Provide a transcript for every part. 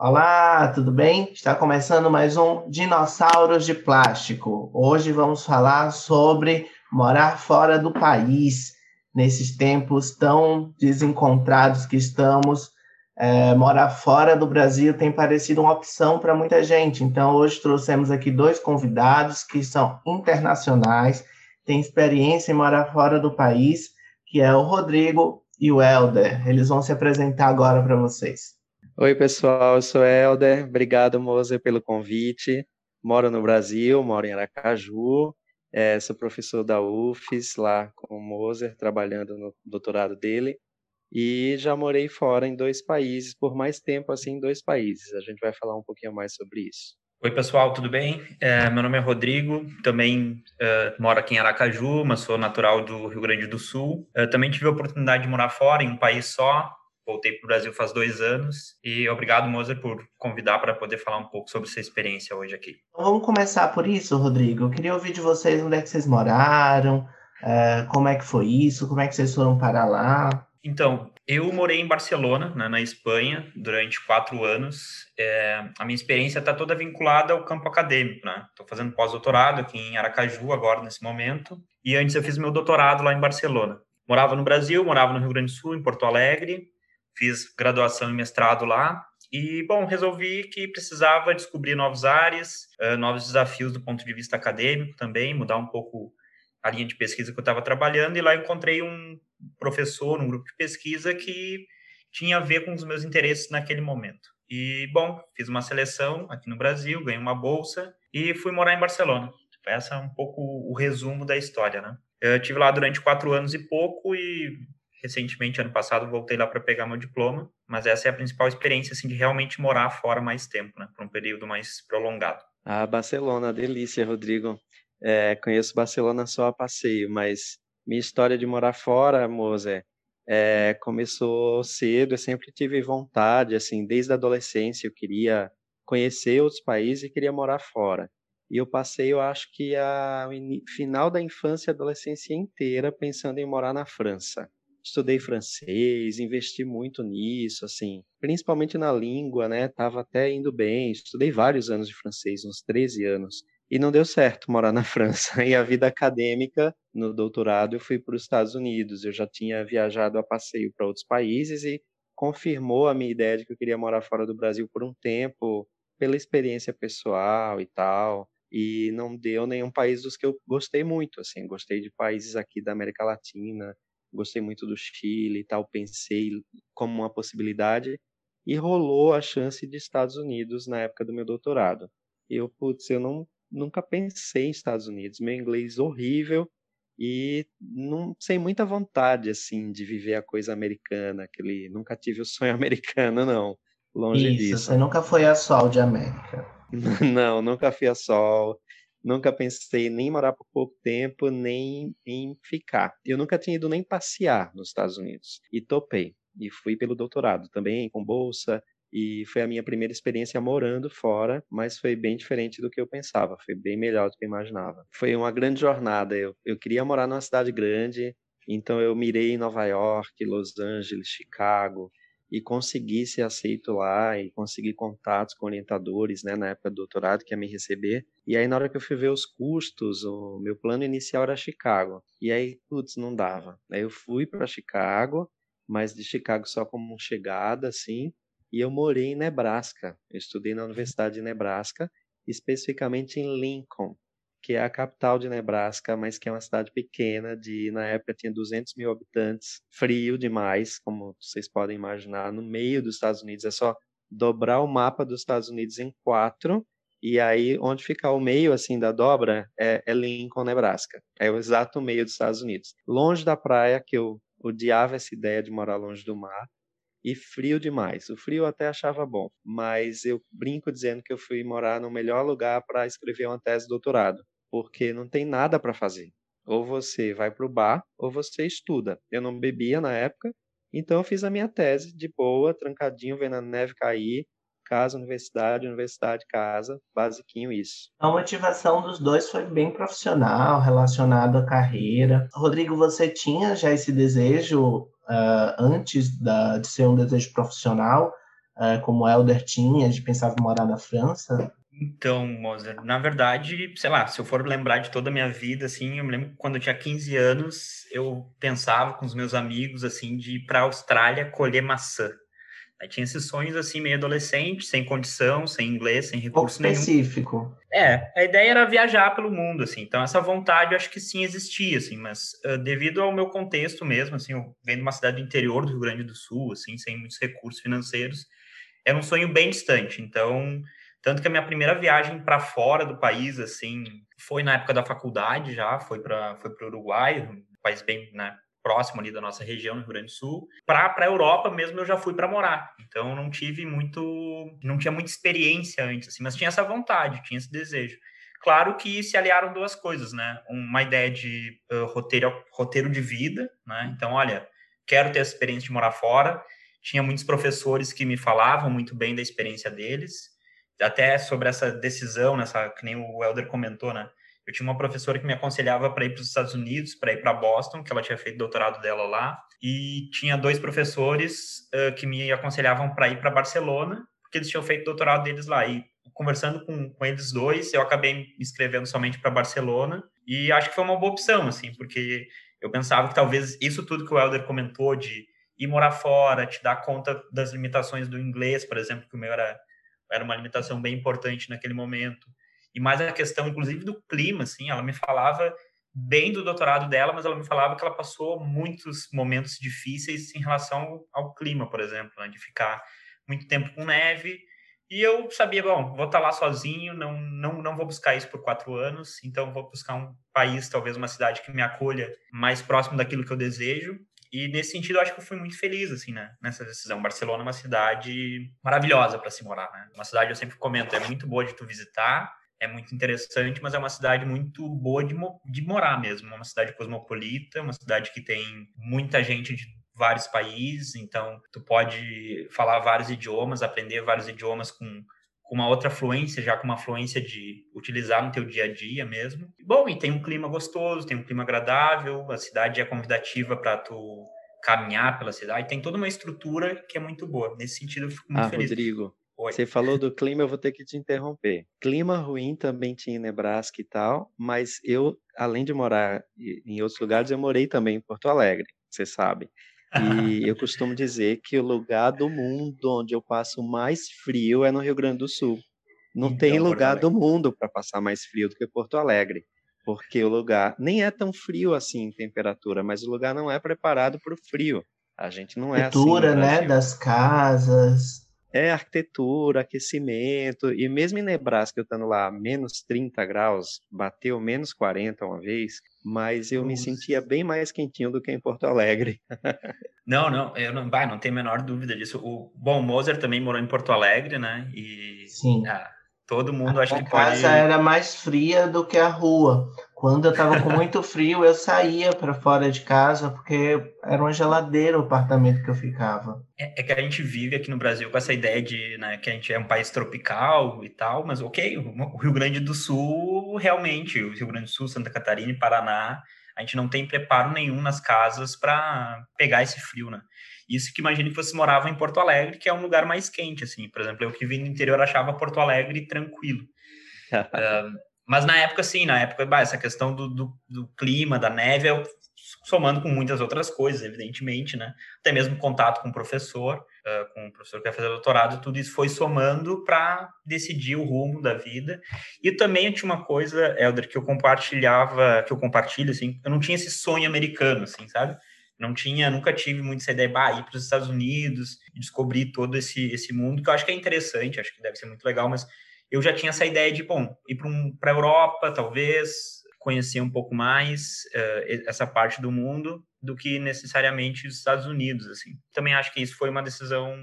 Olá, tudo bem? Está começando mais um Dinossauros de Plástico. Hoje vamos falar sobre morar fora do país. Nesses tempos tão desencontrados que estamos, é, morar fora do Brasil tem parecido uma opção para muita gente. Então, hoje trouxemos aqui dois convidados que são internacionais, têm experiência em morar fora do país, que é o Rodrigo e o Helder. Eles vão se apresentar agora para vocês. Oi, pessoal, eu sou Helder. Obrigado, Moser, pelo convite. Moro no Brasil, moro em Aracaju. É, sou professor da UFES, lá com o Moser, trabalhando no doutorado dele. E já morei fora em dois países, por mais tempo assim, em dois países. A gente vai falar um pouquinho mais sobre isso. Oi, pessoal, tudo bem? É, meu nome é Rodrigo, também é, moro aqui em Aracaju, mas sou natural do Rio Grande do Sul. Eu também tive a oportunidade de morar fora, em um país só. Voltei para o Brasil faz dois anos. E obrigado, Moser, por convidar para poder falar um pouco sobre sua experiência hoje aqui. Então, vamos começar por isso, Rodrigo. Eu queria ouvir de vocês onde é que vocês moraram, é, como é que foi isso, como é que vocês foram para lá. Então, eu morei em Barcelona, né, na Espanha, durante quatro anos. É, a minha experiência está toda vinculada ao campo acadêmico. Estou né? fazendo pós-doutorado aqui em Aracaju, agora, nesse momento. E antes eu fiz meu doutorado lá em Barcelona. Morava no Brasil, morava no Rio Grande do Sul, em Porto Alegre. Fiz graduação e mestrado lá. E, bom, resolvi que precisava descobrir novos áreas, uh, novos desafios do ponto de vista acadêmico também, mudar um pouco a linha de pesquisa que eu estava trabalhando. E lá encontrei um professor, um grupo de pesquisa que tinha a ver com os meus interesses naquele momento. E, bom, fiz uma seleção aqui no Brasil, ganhei uma bolsa e fui morar em Barcelona. Essa é um pouco o resumo da história, né? Eu tive lá durante quatro anos e pouco e recentemente, ano passado, voltei lá para pegar meu diploma, mas essa é a principal experiência, assim, de realmente morar fora mais tempo, né? Por um período mais prolongado. Ah, Barcelona, delícia, Rodrigo. É, conheço Barcelona só a passeio, mas minha história de morar fora, Moser, é, começou cedo. Eu sempre tive vontade, assim, desde a adolescência, eu queria conhecer outros países e queria morar fora. E eu passei, eu acho que a final da infância e adolescência inteira pensando em morar na França. Estudei francês, investi muito nisso, assim, principalmente na língua, né? Tava até indo bem. Estudei vários anos de francês, uns 13 anos. E não deu certo morar na França. E a vida acadêmica, no doutorado, eu fui para os Estados Unidos. Eu já tinha viajado a passeio para outros países e confirmou a minha ideia de que eu queria morar fora do Brasil por um tempo, pela experiência pessoal e tal. E não deu nenhum país dos que eu gostei muito, assim. Gostei de países aqui da América Latina, gostei muito do Chile e tal. Pensei como uma possibilidade. E rolou a chance de Estados Unidos na época do meu doutorado. Eu, putz, eu não nunca pensei em Estados Unidos. Meu inglês horrível e não sem muita vontade assim de viver a coisa americana, aquele nunca tive o sonho americano não, longe Isso, disso. Você nunca foi a Sol de América? não, nunca fui a Sol. Nunca pensei nem morar por pouco tempo, nem em ficar. Eu nunca tinha ido nem passear nos Estados Unidos. E topei. E fui pelo doutorado também, com bolsa, e foi a minha primeira experiência morando fora, mas foi bem diferente do que eu pensava, foi bem melhor do que eu imaginava. Foi uma grande jornada, eu, eu queria morar numa cidade grande, então eu mirei em Nova York, Los Angeles, Chicago, e consegui ser aceito lá e consegui contatos com orientadores, né, na época do doutorado que ia me receber. E aí na hora que eu fui ver os custos, o meu plano inicial era Chicago. E aí, putz, não dava. Aí eu fui para Chicago, mas de Chicago só como chegada assim, e eu morei em Nebraska. Eu estudei na Universidade de Nebraska, especificamente em Lincoln, que é a capital de Nebraska, mas que é uma cidade pequena, de na época tinha 200 mil habitantes, frio demais, como vocês podem imaginar, no meio dos Estados Unidos. É só dobrar o mapa dos Estados Unidos em quatro e aí, onde fica o meio assim da dobra é, é, Lincoln, Nebraska. É o exato meio dos Estados Unidos. Longe da praia, que eu odiava essa ideia de morar longe do mar e frio demais. O frio eu até achava bom, mas eu brinco dizendo que eu fui morar no melhor lugar para escrever uma tese de doutorado, porque não tem nada para fazer. Ou você vai para o bar, ou você estuda. Eu não bebia na época, então eu fiz a minha tese de boa, trancadinho, vendo a neve cair, casa, universidade, universidade, casa, basiquinho isso. A motivação dos dois foi bem profissional, relacionado à carreira. Rodrigo, você tinha já esse desejo uh, antes da, de ser um desejo profissional, uh, como o Helder tinha, de pensar em morar na França? Então, Moser, na verdade, sei lá, se eu for lembrar de toda a minha vida, assim, eu me lembro que quando eu tinha 15 anos, eu pensava com os meus amigos, assim, de ir para a Austrália colher maçã. Aí tinha esses sonhos, assim, meio adolescente, sem condição, sem inglês, sem recurso Pouco específico. Nenhum. É, a ideia era viajar pelo mundo, assim, então essa vontade eu acho que sim existia, assim, mas uh, devido ao meu contexto mesmo, assim, eu venho de uma cidade do interior do Rio Grande do Sul, assim, sem muitos recursos financeiros, era um sonho bem distante, então tanto que a minha primeira viagem para fora do país, assim, foi na época da faculdade já, foi para foi o Uruguai, um país bem né, próximo ali da nossa região, no Rio Grande do Sul. Para a Europa mesmo eu já fui para morar. Então não tive muito, não tinha muita experiência antes, assim, mas tinha essa vontade, tinha esse desejo. Claro que se aliaram duas coisas, né? Uma ideia de uh, roteiro, roteiro de vida, né? Então, olha, quero ter essa experiência de morar fora. Tinha muitos professores que me falavam muito bem da experiência deles até sobre essa decisão, nessa, que nem o Helder comentou, né? Eu tinha uma professora que me aconselhava para ir para os Estados Unidos, para ir para Boston, que ela tinha feito doutorado dela lá, e tinha dois professores uh, que me aconselhavam para ir para Barcelona, porque eles tinham feito doutorado deles lá. E conversando com, com eles dois, eu acabei me inscrevendo somente para Barcelona, e acho que foi uma boa opção, assim, porque eu pensava que talvez isso tudo que o Helder comentou de ir morar fora, te dar conta das limitações do inglês, por exemplo, que o meu era era uma limitação bem importante naquele momento. E mais a questão, inclusive, do clima, assim, ela me falava bem do doutorado dela, mas ela me falava que ela passou muitos momentos difíceis em relação ao clima, por exemplo, né, de ficar muito tempo com neve. E eu sabia, bom, vou estar lá sozinho, não, não, não vou buscar isso por quatro anos, então vou buscar um país, talvez uma cidade que me acolha mais próximo daquilo que eu desejo. E nesse sentido, eu acho que eu fui muito feliz, assim, né? Nessa decisão. Barcelona é uma cidade maravilhosa para se morar, né? Uma cidade, eu sempre comento, é muito boa de tu visitar, é muito interessante, mas é uma cidade muito boa de, de morar mesmo. Uma cidade cosmopolita, uma cidade que tem muita gente de vários países, então tu pode falar vários idiomas, aprender vários idiomas com com uma outra fluência, já com uma fluência de utilizar no teu dia a dia mesmo. Bom, e tem um clima gostoso, tem um clima agradável, a cidade é convidativa para tu caminhar pela cidade, tem toda uma estrutura que é muito boa. Nesse sentido, eu fico muito ah, feliz. Rodrigo, Oi. você falou do clima, eu vou ter que te interromper. Clima ruim também tinha em Nebraska e tal, mas eu, além de morar em outros lugares, eu morei também em Porto Alegre, você sabe. E eu costumo dizer que o lugar do mundo onde eu passo mais frio é no Rio Grande do Sul. Não então, tem lugar do mundo para passar mais frio do que Porto Alegre, porque o lugar nem é tão frio assim em temperatura, mas o lugar não é preparado para o frio. A gente não é assim. Cultura, né, das casas. É arquitetura, aquecimento, e mesmo em Nebraska, eu estando lá menos 30 graus, bateu menos 40 uma vez, mas eu Nossa. me sentia bem mais quentinho do que em Porto Alegre. não, não, eu não, bah, não tenho a menor dúvida disso. O bom Moser também morou em Porto Alegre, né? E Sim. Ah, todo mundo a acho que pode. A casa era mais fria do que a rua. Quando eu estava com muito frio, eu saía para fora de casa porque era uma geladeira o apartamento que eu ficava. É, é, que a gente vive aqui no Brasil com essa ideia de né, que a gente é um país tropical e tal, mas ok, o Rio Grande do Sul realmente, o Rio Grande do Sul, Santa Catarina e Paraná, a gente não tem preparo nenhum nas casas para pegar esse frio, né? Isso que imagine que você morava em Porto Alegre, que é um lugar mais quente, assim. Por exemplo, eu que vim do interior achava Porto Alegre tranquilo. uh, Mas na época, sim, na época, bah, essa questão do, do, do, clima, da neve, eu, somando com muitas outras coisas, evidentemente, né? Até mesmo contato com o professor, uh, com o professor que vai fazer doutorado, tudo isso foi somando para decidir o rumo da vida. E também tinha uma coisa, Helder, que eu compartilhava, que eu compartilho, assim, eu não tinha esse sonho americano, assim, sabe? Não tinha, nunca tive muito essa ideia, bah, ir para os Estados Unidos, descobrir todo esse, esse mundo, que eu acho que é interessante, acho que deve ser muito legal, mas eu já tinha essa ideia de, bom, ir para um, a Europa, talvez, conhecer um pouco mais uh, essa parte do mundo do que necessariamente os Estados Unidos, assim. Também acho que isso foi uma decisão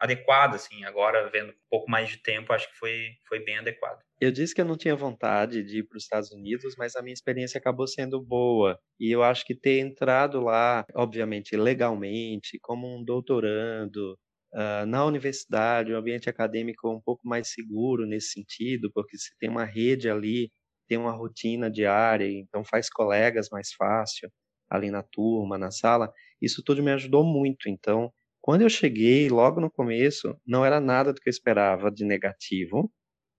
adequada, assim, agora vendo um pouco mais de tempo, acho que foi, foi bem adequado. Eu disse que eu não tinha vontade de ir para os Estados Unidos, mas a minha experiência acabou sendo boa. E eu acho que ter entrado lá, obviamente, legalmente, como um doutorando, Uh, na universidade, o ambiente acadêmico é um pouco mais seguro nesse sentido, porque você tem uma rede ali, tem uma rotina diária, então faz colegas mais fácil ali na turma, na sala. Isso tudo me ajudou muito. Então, quando eu cheguei, logo no começo, não era nada do que eu esperava de negativo,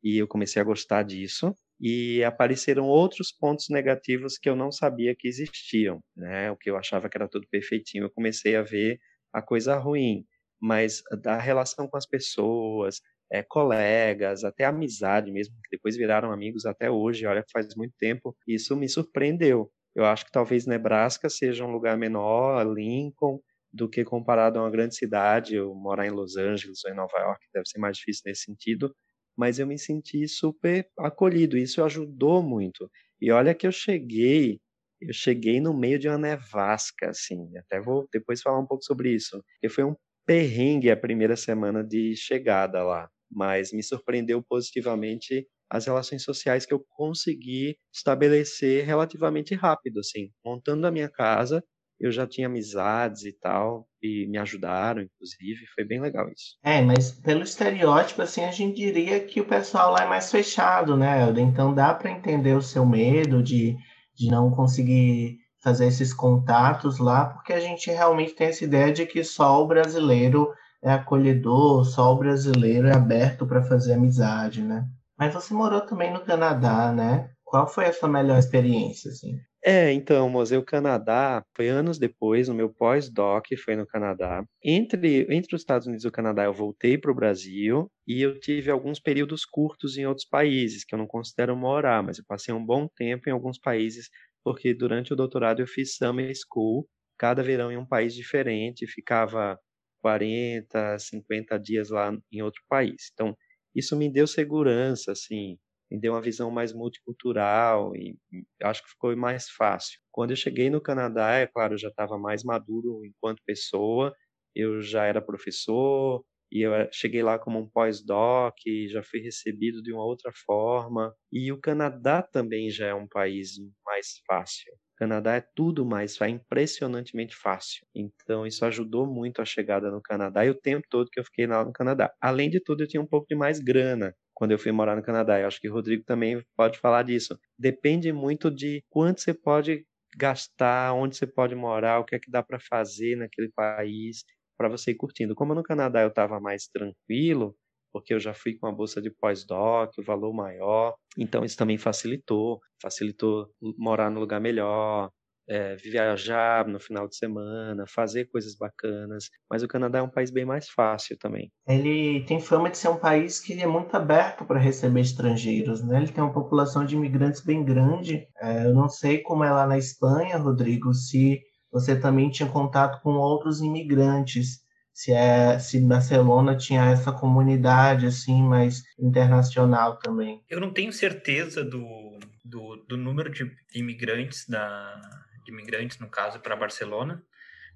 e eu comecei a gostar disso, e apareceram outros pontos negativos que eu não sabia que existiam, né? O que eu achava que era tudo perfeitinho, eu comecei a ver a coisa ruim, mas da relação com as pessoas, é, colegas, até amizade mesmo, que depois viraram amigos até hoje, olha faz muito tempo, isso me surpreendeu. Eu acho que talvez Nebraska seja um lugar menor, Lincoln, do que comparado a uma grande cidade, eu morar em Los Angeles ou em Nova York, deve ser mais difícil nesse sentido, mas eu me senti super acolhido, isso ajudou muito. E olha que eu cheguei, eu cheguei no meio de uma nevasca, assim, até vou depois falar um pouco sobre isso, porque foi um perrengue a primeira semana de chegada lá, mas me surpreendeu positivamente as relações sociais que eu consegui estabelecer relativamente rápido, assim, montando a minha casa, eu já tinha amizades e tal, e me ajudaram, inclusive, foi bem legal isso. É, mas pelo estereótipo, assim, a gente diria que o pessoal lá é mais fechado, né? Então dá para entender o seu medo de, de não conseguir fazer esses contatos lá, porque a gente realmente tem essa ideia de que só o brasileiro é acolhedor, só o brasileiro é aberto para fazer amizade, né? Mas você morou também no Canadá, né? Qual foi a sua melhor experiência, assim? É, então, Museu Canadá foi anos depois, no meu pós-doc, foi no Canadá. Entre, entre os Estados Unidos e o Canadá, eu voltei para o Brasil e eu tive alguns períodos curtos em outros países, que eu não considero morar, mas eu passei um bom tempo em alguns países, porque durante o doutorado eu fiz summer school, cada verão em um país diferente, ficava 40, 50 dias lá em outro país. Então, isso me deu segurança, assim, me deu uma visão mais multicultural e acho que ficou mais fácil. Quando eu cheguei no Canadá, é claro, eu já estava mais maduro enquanto pessoa, eu já era professor e eu cheguei lá como um pós-doc, já fui recebido de uma outra forma. E o Canadá também já é um país mais fácil. O Canadá é tudo mais, é impressionantemente fácil. Então isso ajudou muito a chegada no Canadá e o tempo todo que eu fiquei lá no Canadá. Além de tudo, eu tinha um pouco de mais grana quando eu fui morar no Canadá. Eu acho que o Rodrigo também pode falar disso. Depende muito de quanto você pode gastar, onde você pode morar, o que é que dá para fazer naquele país para você ir curtindo. Como no Canadá eu estava mais tranquilo, porque eu já fui com a bolsa de pós-doc, o valor maior, então isso também facilitou, facilitou morar no lugar melhor, é, viajar no final de semana, fazer coisas bacanas. Mas o Canadá é um país bem mais fácil também. Ele tem fama de ser um país que é muito aberto para receber estrangeiros, né? Ele tem uma população de imigrantes bem grande. É, eu não sei como é lá na Espanha, Rodrigo, se você também tinha contato com outros imigrantes. Se, é, se Barcelona tinha essa comunidade assim mais internacional também. Eu não tenho certeza do, do, do número de imigrantes da, de imigrantes, no caso, para Barcelona,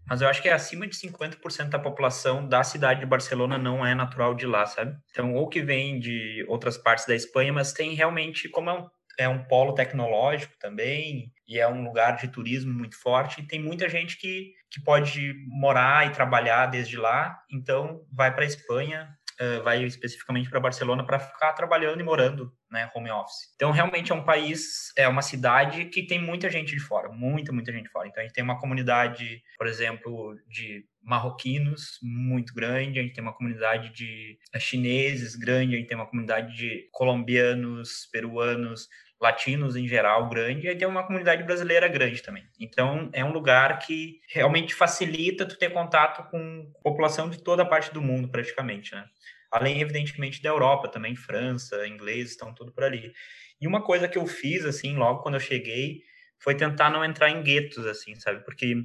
mas eu acho que é acima de 50% da população da cidade de Barcelona não é natural de lá, sabe? Então, ou que vem de outras partes da Espanha, mas tem realmente, como é um, é um polo tecnológico também, e é um lugar de turismo muito forte, e tem muita gente que, que pode morar e trabalhar desde lá, então vai para a Espanha, uh, vai especificamente para Barcelona para ficar trabalhando e morando, né, home office. Então, realmente é um país, é uma cidade que tem muita gente de fora, muita, muita gente de fora. Então, a gente tem uma comunidade, por exemplo, de marroquinos muito grande, a gente tem uma comunidade de eh, chineses grande, a gente tem uma comunidade de colombianos, peruanos, latinos em geral grande, e tem uma comunidade brasileira grande também. Então, é um lugar que realmente facilita tu ter contato com população de toda a parte do mundo, praticamente, né? Além, evidentemente, da Europa também, França, inglês, estão tudo por ali. E uma coisa que eu fiz, assim, logo quando eu cheguei, foi tentar não entrar em guetos, assim, sabe? Porque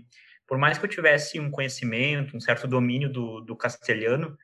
por mais que eu tivesse um conhecimento, um certo domínio do, do castelhano,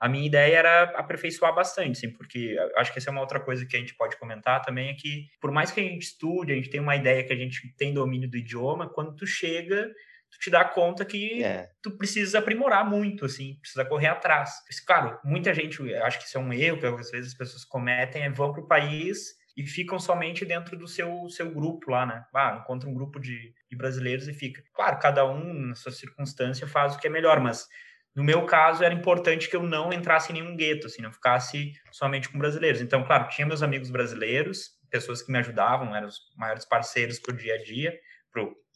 a minha ideia era aperfeiçoar bastante, sim, porque acho que essa é uma outra coisa que a gente pode comentar também, é que por mais que a gente estude, a gente tenha uma ideia que a gente tem domínio do idioma, quando tu chega, tu te dá conta que é. tu precisa aprimorar muito, assim, precisa correr atrás. Claro, muita gente, acho que isso é um erro que às vezes as pessoas cometem, é vão para o país e ficam somente dentro do seu, seu grupo lá, né? Ah, encontra um grupo de, de brasileiros e fica. Claro, cada um, na sua circunstância, faz o que é melhor, mas no meu caso, era importante que eu não entrasse em nenhum gueto, assim, não ficasse somente com brasileiros. Então, claro, tinha meus amigos brasileiros, pessoas que me ajudavam, eram os maiores parceiros para o dia a dia,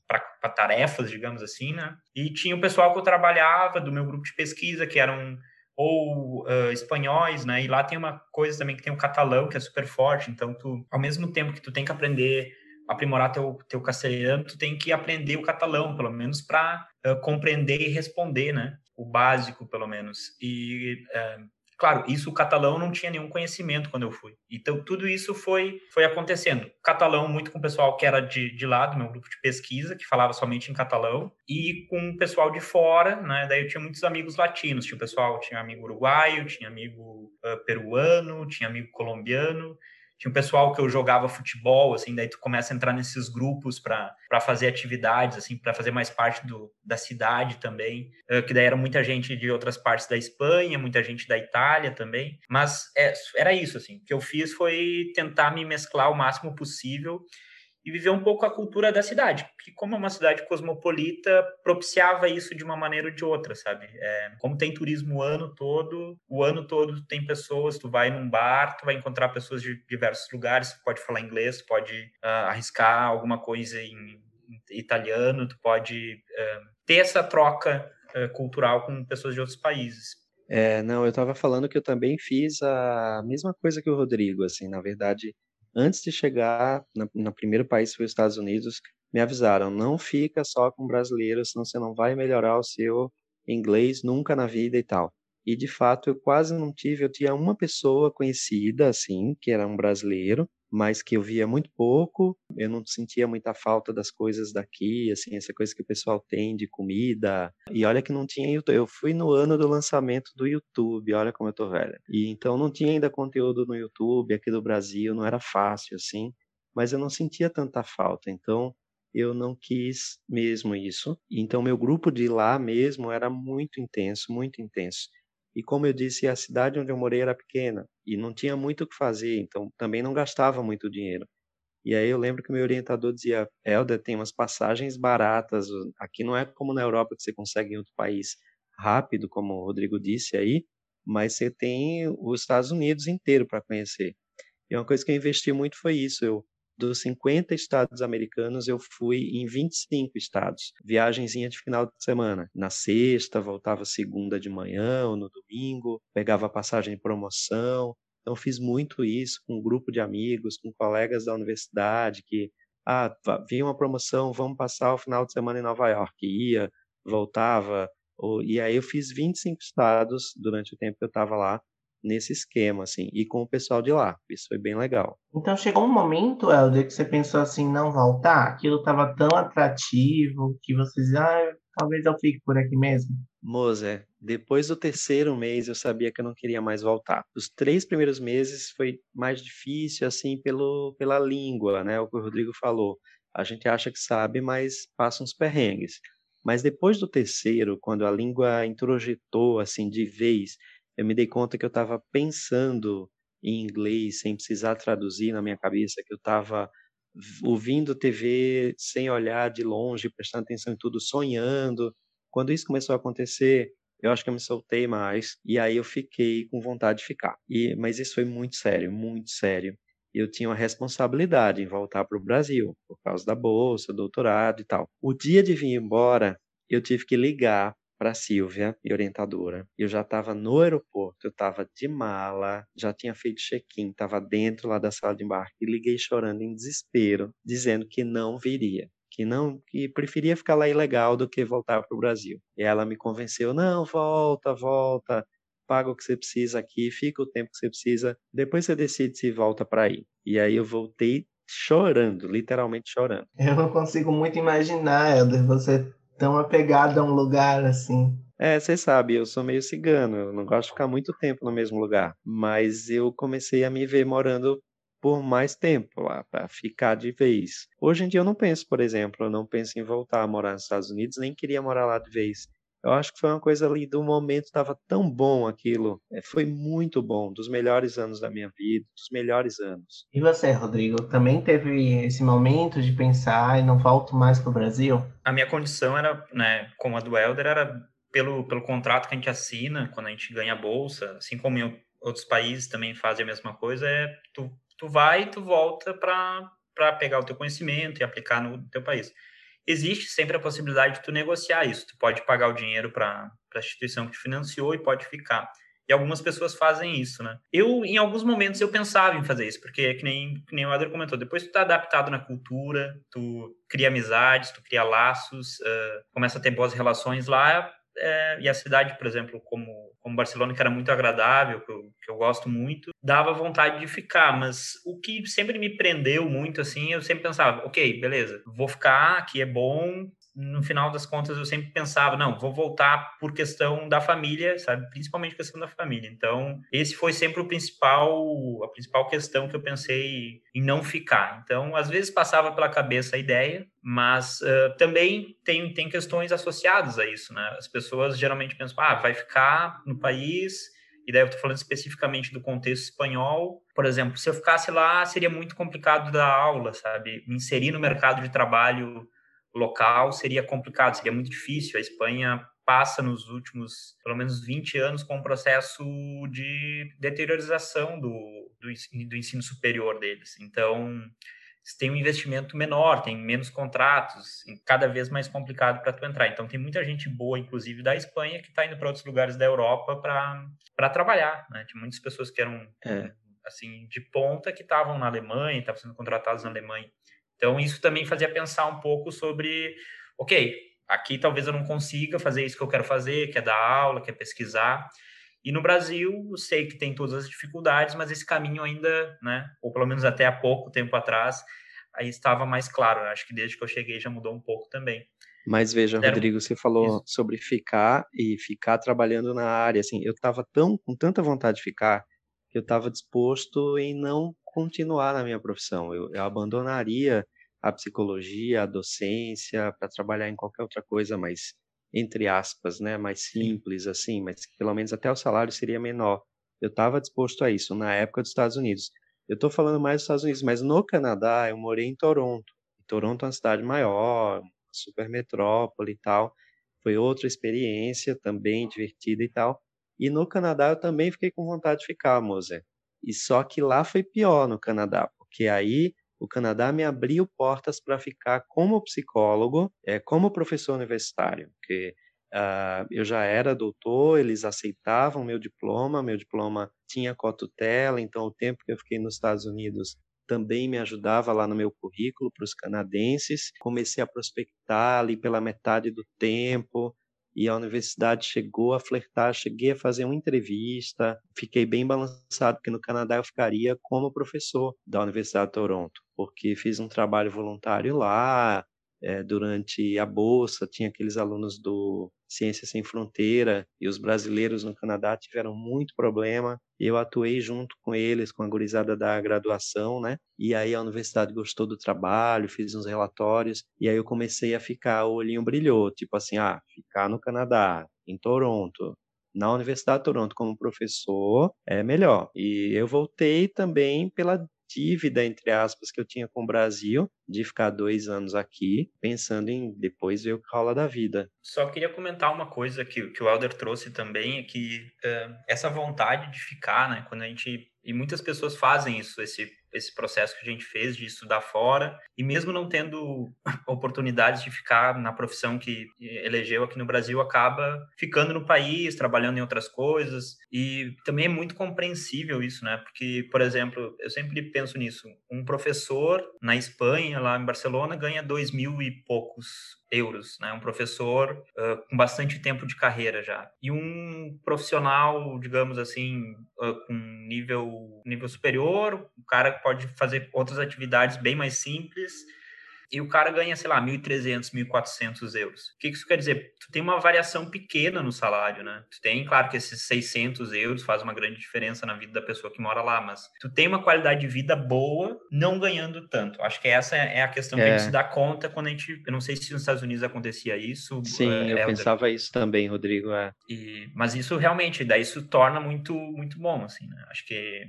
para tarefas, digamos assim, né? E tinha o pessoal que eu trabalhava do meu grupo de pesquisa, que eram ou uh, espanhóis, né? E lá tem uma coisa também que tem o catalão, que é super forte. Então, tu, ao mesmo tempo que tu tem que aprender, aprimorar teu, teu castelhano, tu tem que aprender o catalão, pelo menos para uh, compreender e responder, né? O básico, pelo menos. E uh, Claro, isso o catalão não tinha nenhum conhecimento quando eu fui. Então, tudo isso foi, foi acontecendo. Catalão muito com o pessoal que era de, de lá, do meu grupo de pesquisa, que falava somente em catalão, e com o pessoal de fora, né? Daí eu tinha muitos amigos latinos. Tinha o pessoal, tinha amigo uruguaio, tinha amigo uh, peruano, tinha amigo colombiano tinha um pessoal que eu jogava futebol, assim, daí tu começa a entrar nesses grupos para fazer atividades, assim, para fazer mais parte do, da cidade também, que daí era muita gente de outras partes da Espanha, muita gente da Itália também, mas é, era isso, assim, o que eu fiz foi tentar me mesclar o máximo possível e viver um pouco a cultura da cidade, que como é uma cidade cosmopolita, propiciava isso de uma maneira ou de outra, sabe? É, como tem turismo o ano todo, o ano todo tem pessoas, tu vai num bar, tu vai encontrar pessoas de diversos lugares, tu pode falar inglês, tu pode uh, arriscar alguma coisa em, italiano, tu pode uh, ter essa troca uh, cultural com pessoas de outros países. É, não, eu estava falando que eu também fiz a mesma coisa que o Rodrigo, assim, na verdade, antes de chegar no, no primeiro país, foi os Estados Unidos, me avisaram, não fica só com brasileiros, senão você não vai melhorar o seu inglês nunca na vida e tal. E de fato eu quase não tive, eu tinha uma pessoa conhecida assim, que era um brasileiro, mas que eu via muito pouco, eu não sentia muita falta das coisas daqui, assim, essa coisa que o pessoal tem de comida. E olha que não tinha YouTube, eu fui no ano do lançamento do YouTube, olha como eu tô velha. E então não tinha ainda conteúdo no YouTube aqui do Brasil, não era fácil assim, mas eu não sentia tanta falta. Então eu não quis mesmo isso. Então meu grupo de lá mesmo era muito intenso, muito intenso. E como eu disse, a cidade onde eu morei era pequena e não tinha muito o que fazer, então também não gastava muito dinheiro. E aí eu lembro que meu orientador dizia: Helder, tem umas passagens baratas. Aqui não é como na Europa que você consegue em outro país rápido, como o Rodrigo disse aí, mas você tem os Estados Unidos inteiro para conhecer. E uma coisa que eu investi muito foi isso. Eu dos 50 estados americanos, eu fui em 25 estados. Viagenzinha de final de semana. Na sexta, voltava segunda de manhã ou no domingo, pegava passagem de promoção. Então, fiz muito isso com um grupo de amigos, com colegas da universidade que, ah, vinha uma promoção, vamos passar o final de semana em Nova York. Ia, voltava. E aí eu fiz 25 estados durante o tempo que eu estava lá nesse esquema, assim, e com o pessoal de lá. Isso foi bem legal. Então chegou um momento, Helder, que você pensou assim, não voltar? Aquilo estava tão atrativo que vocês, ah, talvez eu fique por aqui mesmo? Mozer, depois do terceiro mês eu sabia que eu não queria mais voltar. Os três primeiros meses foi mais difícil, assim, pelo, pela língua, né? O que o Rodrigo falou. A gente acha que sabe, mas passa uns perrengues. Mas depois do terceiro, quando a língua introjetou, assim, de vez, eu me dei conta que eu estava pensando em inglês sem precisar traduzir na minha cabeça, que eu estava ouvindo TV sem olhar de longe, prestando atenção em tudo, sonhando. Quando isso começou a acontecer, eu acho que eu me soltei mais e aí eu fiquei com vontade de ficar. E mas isso foi muito sério, muito sério. Eu tinha uma responsabilidade em voltar para o Brasil por causa da bolsa, doutorado e tal. O dia de vir embora, eu tive que ligar para Silvia, minha orientadora. Eu já estava no aeroporto, eu estava de mala, já tinha feito check-in, estava dentro lá da sala de embarque e liguei chorando em desespero, dizendo que não viria, que não, que preferia ficar lá ilegal do que voltar para o Brasil. E ela me convenceu, não, volta, volta, paga o que você precisa aqui, fica o tempo que você precisa, depois você decide se volta para aí. E aí eu voltei chorando, literalmente chorando. Eu não consigo muito imaginar, Helder, você tão apegado a um lugar assim. É, você sabe, eu sou meio cigano, eu não gosto de ficar muito tempo no mesmo lugar, mas eu comecei a me ver morando por mais tempo lá, para ficar de vez. Hoje em dia eu não penso, por exemplo, eu não penso em voltar a morar nos Estados Unidos, nem queria morar lá de vez. Eu acho que foi uma coisa ali do momento, estava tão bom aquilo. É, foi muito bom, dos melhores anos da minha vida, dos melhores anos. E você, Rodrigo, também teve esse momento de pensar e não volto mais para o Brasil? A minha condição era, né, como a do Helder, era pelo, pelo contrato que a gente assina, quando a gente ganha a bolsa, assim como em outros países também fazem a mesma coisa, é tu, tu vai e tu volta para pegar o teu conhecimento e aplicar no teu país. Existe sempre a possibilidade de tu negociar isso. Tu pode pagar o dinheiro para a instituição que te financiou e pode ficar. E algumas pessoas fazem isso, né? Eu, em alguns momentos, eu pensava em fazer isso, porque, que nem, que nem o Adler comentou, depois tu tá adaptado na cultura, tu cria amizades, tu cria laços, uh, começa a ter boas relações lá, é, e a cidade, por exemplo, como, como Barcelona, que era muito agradável, que eu, que eu gosto muito, dava vontade de ficar, mas o que sempre me prendeu muito, assim, eu sempre pensava, ok, beleza, vou ficar, aqui é bom, no final das contas eu sempre pensava, não, vou voltar por questão da família, sabe? Principalmente questão da família. Então, esse foi sempre o principal, a principal questão que eu pensei em não ficar. Então, às vezes passava pela cabeça a ideia, mas uh, também tem, tem questões associadas a isso, né? As pessoas geralmente pensam, ah, vai ficar no país, e daí eu estou falando especificamente do contexto espanhol. Por exemplo, se eu ficasse lá, seria muito complicado dar aula, sabe? Me inserir no mercado de trabalho local seria complicado, seria muito difícil. A Espanha passa nos últimos, pelo menos 20 anos, com um processo de deteriorização do, do, do ensino superior deles. Então, tem um investimento menor, tem menos contratos, cada vez mais complicado para tu entrar. Então tem muita gente boa, inclusive da Espanha, que está indo para outros lugares da Europa para trabalhar. Né? Tem muitas pessoas que eram é. assim de ponta que estavam na Alemanha, estavam sendo contratadas na Alemanha. Então, isso também fazia pensar um pouco sobre, ok, aqui talvez eu não consiga fazer isso que eu quero fazer, que é dar aula, que é pesquisar. E no Brasil, eu sei que tem todas as dificuldades, mas esse caminho ainda, né, ou pelo menos até há pouco tempo atrás, aí estava mais claro. Acho que desde que eu cheguei já mudou um pouco também. Mas veja, Rodrigo, você falou isso. sobre ficar e ficar trabalhando na área. Assim, eu estava tão com tanta vontade de ficar que eu estava disposto em não continuar na minha profissão. Eu, eu abandonaria a psicologia, a docência, para trabalhar em qualquer outra coisa mais, entre aspas, né, mais simples, assim, mas pelo menos até o salário seria menor. Eu estava disposto a isso na época dos Estados Unidos. Eu estou falando mais dos Estados Unidos, mas no Canadá eu morei em Toronto. Toronto é uma cidade maior, uma super metrópole e tal. Foi outra experiência também divertida e tal. E no Canadá eu também fiquei com vontade de ficar, Moser. E só que lá foi pior no Canadá, porque aí o Canadá me abriu portas para ficar como psicólogo, é, como professor universitário, porque uh, eu já era doutor, eles aceitavam meu diploma, meu diploma tinha cotutela, então o tempo que eu fiquei nos Estados Unidos também me ajudava lá no meu currículo para os canadenses. Comecei a prospectar ali pela metade do tempo, e a universidade chegou a flertar, cheguei a fazer uma entrevista, fiquei bem balançado, porque no Canadá eu ficaria como professor da Universidade de Toronto, porque fiz um trabalho voluntário lá, é, durante a bolsa, tinha aqueles alunos do Ciência Sem Fronteira e os brasileiros no Canadá tiveram muito problema. Eu atuei junto com eles, com a gurizada da graduação, né? E aí a universidade gostou do trabalho, fiz uns relatórios e aí eu comecei a ficar, o olhinho brilhou, tipo assim, ah, ficar no Canadá, em Toronto, na Universidade de Toronto como professor é melhor. E eu voltei também pela dívida, entre aspas, que eu tinha com o Brasil, de ficar dois anos aqui, pensando em depois ver o que rola da vida. Só queria comentar uma coisa que, que o Helder trouxe também, é que uh, essa vontade de ficar, né, quando a gente e muitas pessoas fazem isso, esse, esse processo que a gente fez de estudar fora, e mesmo não tendo oportunidades de ficar na profissão que elegeu aqui no Brasil, acaba ficando no país, trabalhando em outras coisas, e também é muito compreensível isso, né? Porque, por exemplo, eu sempre penso nisso, um professor na Espanha, lá em Barcelona, ganha dois mil e poucos euros, né? Um professor uh, com bastante tempo de carreira já. E um profissional, digamos assim, uh, com nível, nível superior, o cara pode fazer outras atividades bem mais simples e o cara ganha, sei lá, 1.300, 1.400 euros. O que isso quer dizer? Tu tem uma variação pequena no salário, né? Tu tem, claro que esses 600 euros faz uma grande diferença na vida da pessoa que mora lá, mas tu tem uma qualidade de vida boa, não ganhando tanto. Acho que essa é a questão é. que a gente é. se dá conta quando a gente... Eu não sei se nos Estados Unidos acontecia isso. Sim, é, eu pensava isso também, Rodrigo. É. E, mas isso realmente, daí isso torna muito, muito bom, assim, né? Acho que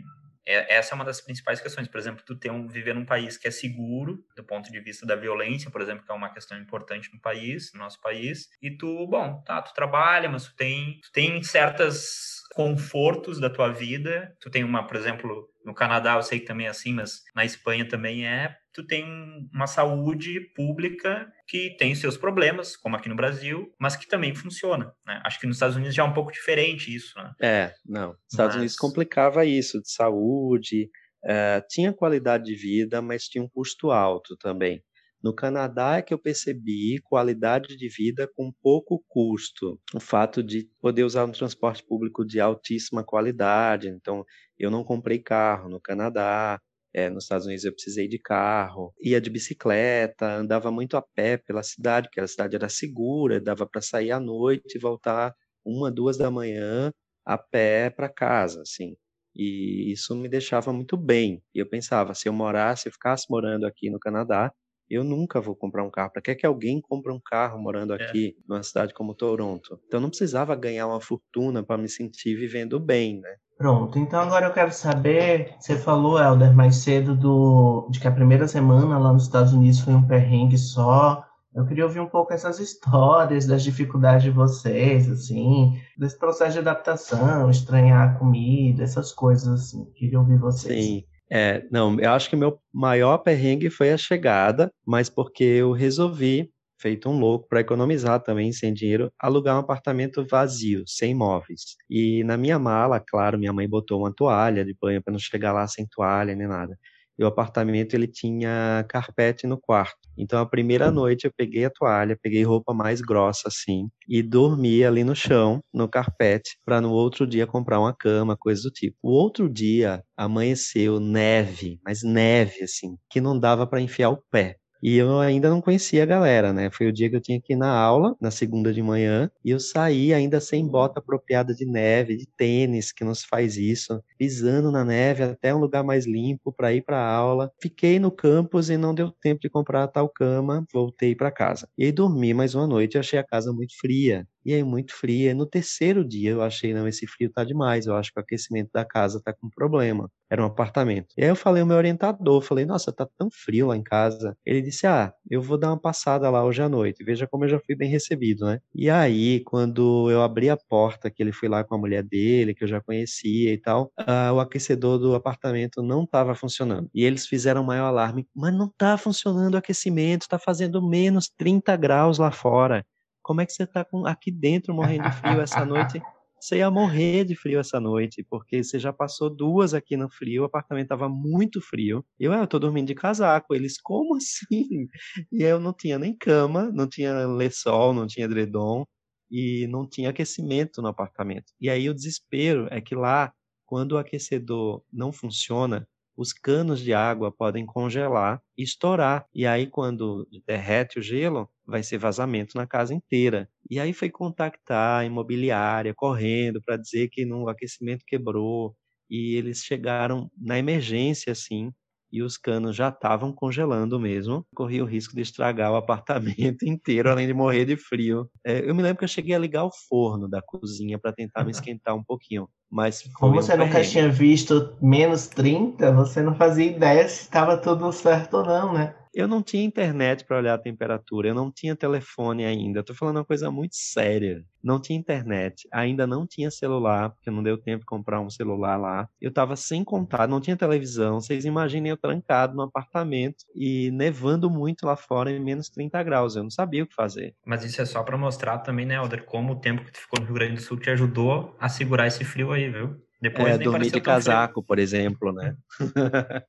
é, essa é uma das principais questões. Por exemplo, tu ter um, viver num país que é seguro, do ponto de vista da violência, por exemplo, que é uma questão importante no país, no nosso país, e tu, bom, tá, tu trabalha, mas tu tem, tu tem certas confortos da tua vida. Tu tem uma, por exemplo, no Canadá eu sei que também é assim, mas na Espanha também é tu tem uma saúde pública que tem seus problemas, como aqui no Brasil, mas que também funciona. Né? Acho que nos Estados Unidos já é um pouco diferente isso. Né? É, não. Nos Estados mas... Unidos complicava isso de saúde, uh, tinha qualidade de vida, mas tinha um custo alto também. No Canadá é que eu percebi qualidade de vida com pouco custo. O fato de poder usar um transporte público de altíssima qualidade. Então, eu não comprei carro no Canadá. É, nos Estados Unidos eu precisei de carro, ia de bicicleta, andava muito a pé pela cidade, porque a cidade era segura, dava para sair à noite e voltar uma, duas da manhã a pé para casa, assim. E isso me deixava muito bem. E eu pensava, se eu morasse, se eu ficasse morando aqui no Canadá, eu nunca vou comprar um carro. Para que, é que alguém compre um carro morando é. aqui é. numa cidade como Toronto? Então não precisava ganhar uma fortuna para me sentir vivendo bem, né? Pronto, então agora eu quero saber, você falou, Helder, mais cedo do, de que a primeira semana lá nos Estados Unidos foi um perrengue só. Eu queria ouvir um pouco essas histórias das dificuldades de vocês, assim, desse processo de adaptação, estranhar a comida, essas coisas, assim. Queria ouvir vocês. Sim. É, não, eu acho que o meu maior perrengue foi a chegada, mas porque eu resolvi, feito um louco, para economizar também sem dinheiro, alugar um apartamento vazio, sem móveis. E na minha mala, claro, minha mãe botou uma toalha de banho para não chegar lá sem toalha nem nada e o apartamento ele tinha carpete no quarto. Então a primeira noite eu peguei a toalha, peguei roupa mais grossa assim e dormi ali no chão, no carpete, para no outro dia comprar uma cama, coisa do tipo. O outro dia amanheceu neve, mas neve assim, que não dava para enfiar o pé. E eu ainda não conhecia a galera, né? Foi o dia que eu tinha que ir na aula, na segunda de manhã, e eu saí ainda sem bota apropriada de neve, de tênis, que não se faz isso, pisando na neve até um lugar mais limpo para ir para a aula. Fiquei no campus e não deu tempo de comprar a tal cama, voltei para casa. E aí dormi mais uma noite achei a casa muito fria e aí muito fria. No terceiro dia eu achei, não, esse frio tá demais, eu acho que o aquecimento da casa tá com problema. Era um apartamento. E aí eu falei ao meu orientador, falei, nossa, tá tão frio lá em casa. Ele disse, ah, eu vou dar uma passada lá hoje à noite. Veja como eu já fui bem recebido, né? E aí, quando eu abri a porta, que ele foi lá com a mulher dele, que eu já conhecia e tal, uh, o aquecedor do apartamento não estava funcionando. E eles fizeram maior alarme, mas não tá funcionando o aquecimento, tá fazendo menos 30 graus lá fora. Como é que você está aqui dentro morrendo de frio essa noite? Você ia morrer de frio essa noite, porque você já passou duas aqui no frio, o apartamento estava muito frio. Eu, ah, eu tô dormindo de casaco. Eles, como assim? E eu não tinha nem cama, não tinha lençol, não tinha edredom e não tinha aquecimento no apartamento. E aí o desespero é que lá, quando o aquecedor não funciona, os canos de água podem congelar e estourar. E aí, quando derrete o gelo, vai ser vazamento na casa inteira. E aí foi contactar a imobiliária, correndo, para dizer que no aquecimento quebrou. E eles chegaram na emergência, assim, e os canos já estavam congelando mesmo. Corria o risco de estragar o apartamento inteiro, além de morrer de frio. É, eu me lembro que eu cheguei a ligar o forno da cozinha para tentar me esquentar um pouquinho. Mas Como você um nunca tinha visto menos 30, você não fazia ideia se estava tudo certo ou não, né? Eu não tinha internet para olhar a temperatura, eu não tinha telefone ainda. Estou falando uma coisa muito séria. Não tinha internet, ainda não tinha celular, porque não deu tempo de comprar um celular lá. Eu estava sem contato, não tinha televisão. Vocês imaginem eu trancado no apartamento e nevando muito lá fora em menos 30 graus. Eu não sabia o que fazer. Mas isso é só para mostrar também, né, Alder, como o tempo que tu ficou no Rio Grande do Sul te ajudou a segurar esse frio aí, viu? Depois é, dormir de casaco, frio. por exemplo, né?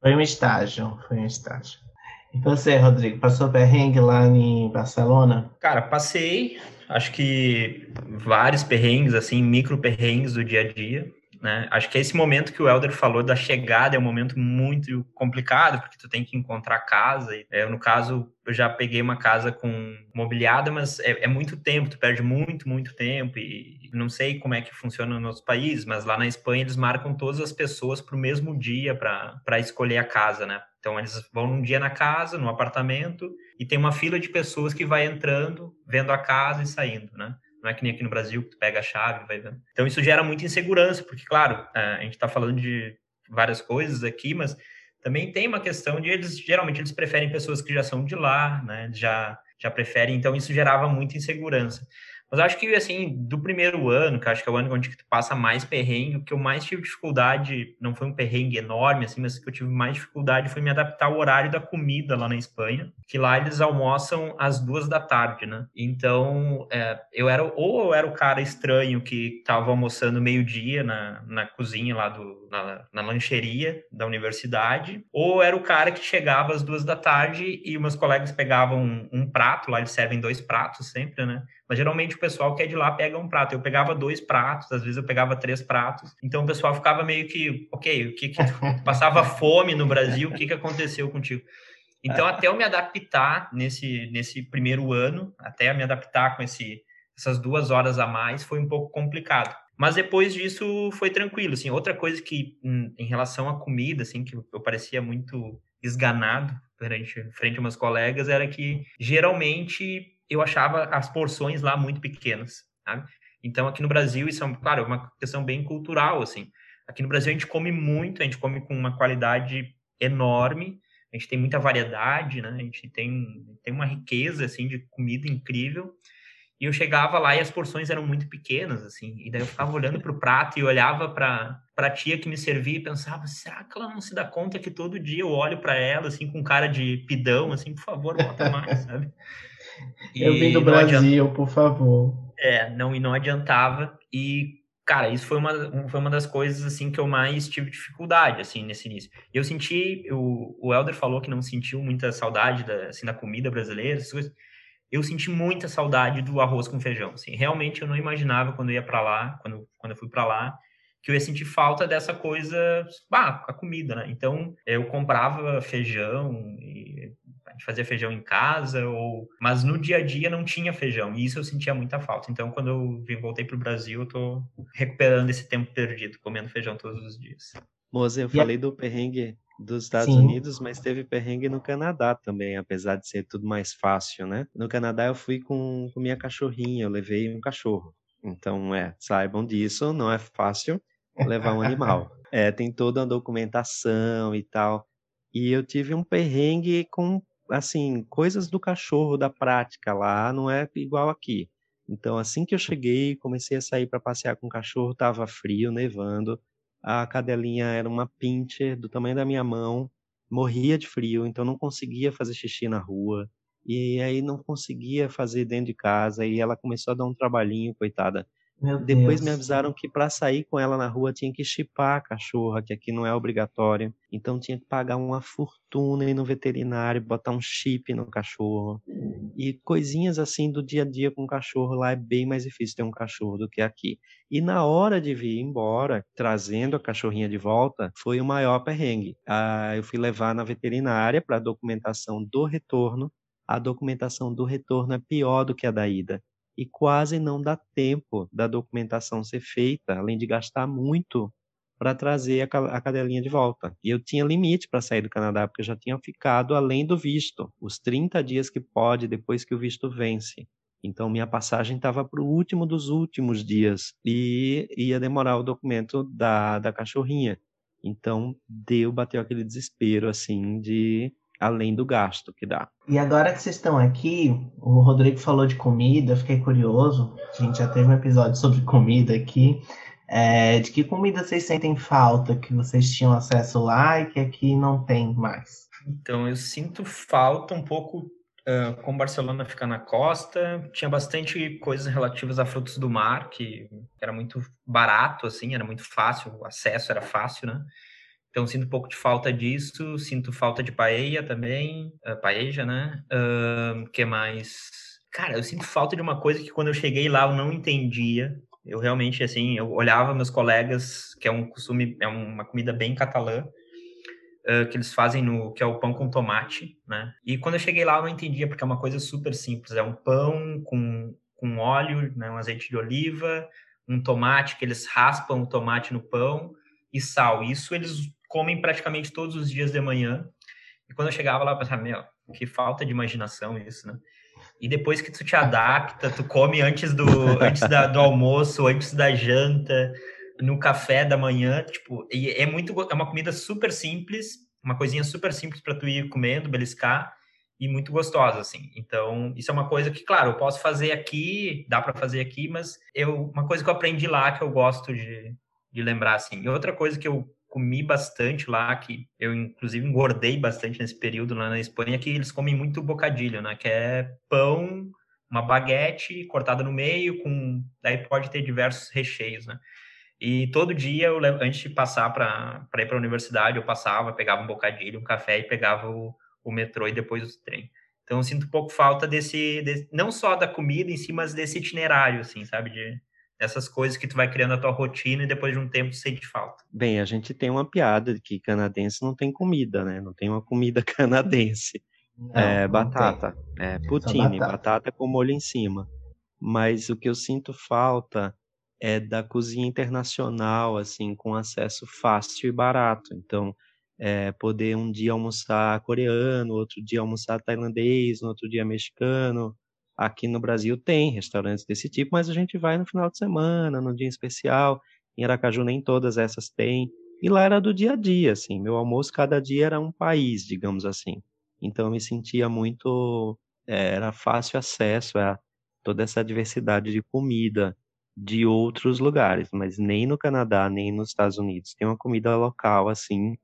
foi um estágio, foi um estágio. E você, Rodrigo, passou perrengue lá em Barcelona? Cara, passei, acho que vários perrengues, assim, micro perrengues do dia a dia. Né? Acho que é esse momento que o Elder falou da chegada é um momento muito complicado, porque tu tem que encontrar casa. É, no caso, eu já peguei uma casa com mobiliada, mas é, é, muito tempo, tu perde muito, muito tempo. E não sei como é que funciona no nosso país, mas lá na Espanha eles marcam todas as pessoas para o mesmo dia para escolher a casa, né? Então eles vão num dia na casa, no apartamento, e tem uma fila de pessoas que vai entrando, vendo a casa e saindo, né? Não é que nem aqui no Brasil, que tu pega a chave vai vendo. Então isso gera muita insegurança, porque, claro, é, a gente está falando de várias coisas aqui, mas também tem uma questão de eles, geralmente, eles preferem pessoas que já são de lá, né? Já, já preferem, então isso gerava muita insegurança. Mas acho que, assim, do primeiro ano, que acho que é o ano onde tu passa mais perrengue, o que eu mais tive dificuldade, não foi um perrengue enorme, assim, mas o que eu tive mais dificuldade foi me adaptar ao horário da comida lá na Espanha, que lá eles almoçam às duas da tarde, né? Então, é, eu era, ou eu era o cara estranho que estava almoçando meio-dia na, na cozinha lá do, na, na lancheria da universidade, ou era o cara que chegava às duas da tarde e meus colegas pegavam um, um prato, lá eles servem dois pratos sempre, né? Mas geralmente o pessoal que é de lá pega um prato. Eu pegava dois pratos, às vezes eu pegava três pratos. Então o pessoal ficava meio que, ok, o que, que passava fome no Brasil, o que, que aconteceu contigo? Então, até eu me adaptar nesse, nesse primeiro ano, até me adaptar com esse, essas duas horas a mais, foi um pouco complicado. Mas depois disso foi tranquilo. Assim, outra coisa que, em, em relação à comida, assim, que eu parecia muito esganado frente, frente a meus colegas, era que geralmente eu achava as porções lá muito pequenas, sabe? Então, aqui no Brasil, isso é, claro, é uma questão bem cultural, assim. Aqui no Brasil, a gente come muito, a gente come com uma qualidade enorme, a gente tem muita variedade, né? A gente tem, tem uma riqueza, assim, de comida incrível. E eu chegava lá e as porções eram muito pequenas, assim. E daí eu ficava olhando para o prato e olhava para a tia que me servia e pensava: será que ela não se dá conta que todo dia eu olho para ela, assim, com cara de pidão, assim, por favor, bota mais, sabe? Eu vim do Brasil, por favor. É, não, e não adiantava. E, cara, isso foi uma, foi uma das coisas, assim, que eu mais tive dificuldade, assim, nesse início. Eu senti, o, o Helder falou que não sentiu muita saudade da, assim, da comida brasileira, essas coisas. Eu senti muita saudade do arroz com feijão, assim. Realmente eu não imaginava quando eu ia para lá, quando, quando eu fui para lá, que eu ia sentir falta dessa coisa, bah, a comida, né? Então, eu comprava feijão e a gente fazia feijão em casa, ou mas no dia a dia não tinha feijão, e isso eu sentia muita falta. Então, quando eu voltei para o Brasil, eu tô recuperando esse tempo perdido, comendo feijão todos os dias. Moza, eu falei do perrengue dos Estados Sim. Unidos, mas teve perrengue no Canadá também, apesar de ser tudo mais fácil, né? No Canadá eu fui com, com minha cachorrinha, eu levei um cachorro. Então, é, saibam disso, não é fácil levar um animal. É, tem toda a documentação e tal. E eu tive um perrengue com assim, coisas do cachorro da prática lá não é igual aqui. Então, assim que eu cheguei, comecei a sair para passear com o cachorro, tava frio, nevando. A cadelinha era uma pincher do tamanho da minha mão, morria de frio, então não conseguia fazer xixi na rua. E aí não conseguia fazer dentro de casa e ela começou a dar um trabalhinho, coitada. Meu Depois Deus. me avisaram que para sair com ela na rua tinha que chipar a cachorra, que aqui não é obrigatório. Então tinha que pagar uma fortuna ir no veterinário, botar um chip no cachorro. E coisinhas assim do dia a dia com o cachorro lá é bem mais difícil ter um cachorro do que aqui. E na hora de vir embora, trazendo a cachorrinha de volta, foi o maior perrengue. Ah, eu fui levar na veterinária para a documentação do retorno. A documentação do retorno é pior do que a da ida e quase não dá tempo da documentação ser feita, além de gastar muito para trazer a cadelinha de volta. E eu tinha limite para sair do Canadá, porque eu já tinha ficado além do visto, os 30 dias que pode depois que o visto vence. Então, minha passagem estava para o último dos últimos dias e ia demorar o documento da, da cachorrinha. Então, deu, bateu aquele desespero, assim, de além do gasto que dá. E agora que vocês estão aqui, o Rodrigo falou de comida, eu fiquei curioso. A gente já teve um episódio sobre comida aqui. É, de que comida vocês sentem falta que vocês tinham acesso lá e que aqui não tem mais? Então, eu sinto falta um pouco uh, com Barcelona ficar na costa. Tinha bastante coisas relativas a frutos do mar, que era muito barato, assim, era muito fácil, o acesso era fácil, né? Então, sinto um pouco de falta disso, sinto falta de paella também, uh, né? Uh, que mais? Cara, eu sinto falta de uma coisa que quando eu cheguei lá eu não entendia. Eu realmente, assim, eu olhava meus colegas, que é um costume, é uma comida bem catalã, uh, que eles fazem no, que é o pão com tomate, né? E quando eu cheguei lá eu não entendia, porque é uma coisa super simples, é um pão com, com óleo, né, um azeite de oliva, um tomate, que eles raspam o tomate no pão, e sal. Isso eles comem praticamente todos os dias de manhã. E quando eu chegava lá, eu pensava, meu, que falta de imaginação isso, né? E depois que tu te adapta, tu come antes do, antes da, do almoço, antes da janta, no café da manhã, tipo, e é muito, é uma comida super simples, uma coisinha super simples para tu ir comendo, beliscar, e muito gostosa, assim. Então, isso é uma coisa que, claro, eu posso fazer aqui, dá para fazer aqui, mas eu, uma coisa que eu aprendi lá que eu gosto de, de lembrar, assim. E outra coisa que eu comi bastante lá, que eu inclusive engordei bastante nesse período lá na Espanha, que eles comem muito bocadilho, né? Que é pão, uma baguete cortada no meio, com daí pode ter diversos recheios, né? E todo dia, eu, antes de passar para ir para a universidade, eu passava, pegava um bocadilho, um café e pegava o, o metrô e depois o trem. Então, eu sinto um pouco falta desse, desse, não só da comida em si, mas desse itinerário, assim, sabe? De, dessas coisas que tu vai criando a tua rotina e depois de um tempo sente falta. Bem, a gente tem uma piada de que canadense não tem comida, né? Não tem uma comida canadense. Não, é não batata, tem. é poutine, batata. batata com molho em cima. Mas o que eu sinto falta é da cozinha internacional, assim, com acesso fácil e barato. Então, é, poder um dia almoçar coreano, outro dia almoçar tailandês, outro dia mexicano. Aqui no Brasil tem restaurantes desse tipo, mas a gente vai no final de semana, num dia especial. Em Aracaju nem todas essas têm. E lá era do dia a dia, assim. Meu almoço cada dia era um país, digamos assim. Então eu me sentia muito, é, era fácil acesso a toda essa diversidade de comida de outros lugares, mas nem no Canadá, nem nos Estados Unidos tem uma comida local assim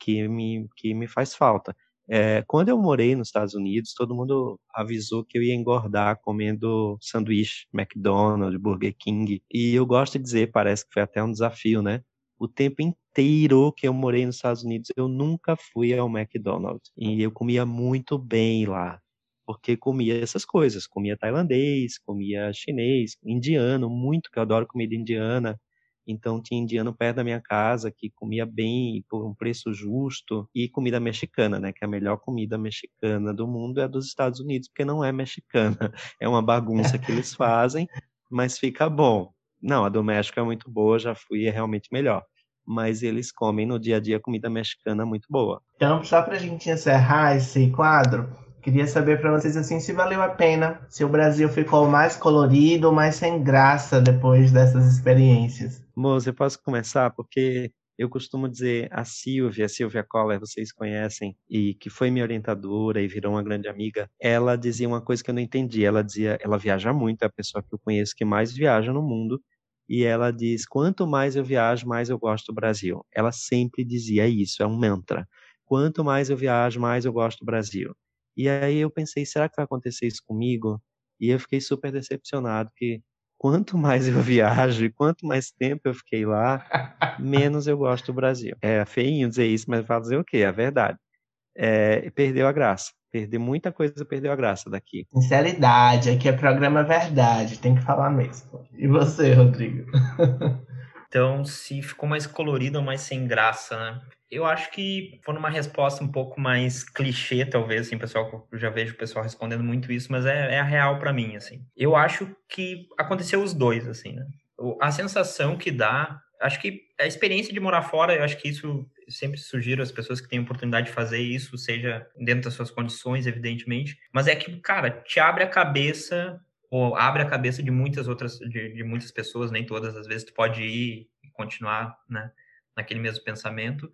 que me, que me faz falta. É, quando eu morei nos Estados Unidos, todo mundo avisou que eu ia engordar comendo sanduíche, McDonald's, Burger King. E eu gosto de dizer, parece que foi até um desafio, né? O tempo inteiro que eu morei nos Estados Unidos, eu nunca fui ao McDonald's. E eu comia muito bem lá porque comia essas coisas, comia tailandês, comia chinês, indiano, muito, que eu adoro comida indiana. Então tinha indiano perto da minha casa que comia bem por um preço justo e comida mexicana, né, que a melhor comida mexicana do mundo é a dos Estados Unidos, porque não é mexicana, é uma bagunça que eles fazem, mas fica bom. Não, a do México é muito boa, já fui, é realmente melhor. Mas eles comem no dia a dia comida mexicana muito boa. Então, só para a gente encerrar esse quadro, Queria saber para vocês assim se valeu a pena, se o Brasil ficou mais colorido ou mais sem graça depois dessas experiências. Moça, eu posso começar porque eu costumo dizer a Silvia, a Silvia Coller, vocês conhecem, e que foi minha orientadora e virou uma grande amiga, ela dizia uma coisa que eu não entendi. Ela dizia, ela viaja muito, é a pessoa que eu conheço que mais viaja no mundo, e ela diz: quanto mais eu viajo, mais eu gosto do Brasil. Ela sempre dizia isso, é um mantra. Quanto mais eu viajo, mais eu gosto do Brasil. E aí eu pensei, será que vai acontecer isso comigo? E eu fiquei super decepcionado, porque quanto mais eu viajo e quanto mais tempo eu fiquei lá, menos eu gosto do Brasil. É feinho dizer isso, mas fazer o quê? É verdade. É, perdeu a graça. Perder muita coisa, perdeu a graça daqui. Sinceridade, aqui é programa verdade, tem que falar mesmo. E você, Rodrigo? então, se ficou mais colorido ou mais sem graça, né? Eu acho que foi uma resposta um pouco mais clichê, talvez, assim, pessoal, eu já vejo o pessoal respondendo muito isso, mas é, é a real para mim, assim. Eu acho que aconteceu os dois, assim, né? A sensação que dá, acho que a experiência de morar fora, eu acho que isso sempre sugiro às pessoas que têm oportunidade de fazer isso, seja dentro das suas condições, evidentemente, mas é que, cara, te abre a cabeça ou abre a cabeça de muitas outras, de, de muitas pessoas, nem todas, às vezes tu pode ir e continuar, né, naquele mesmo pensamento,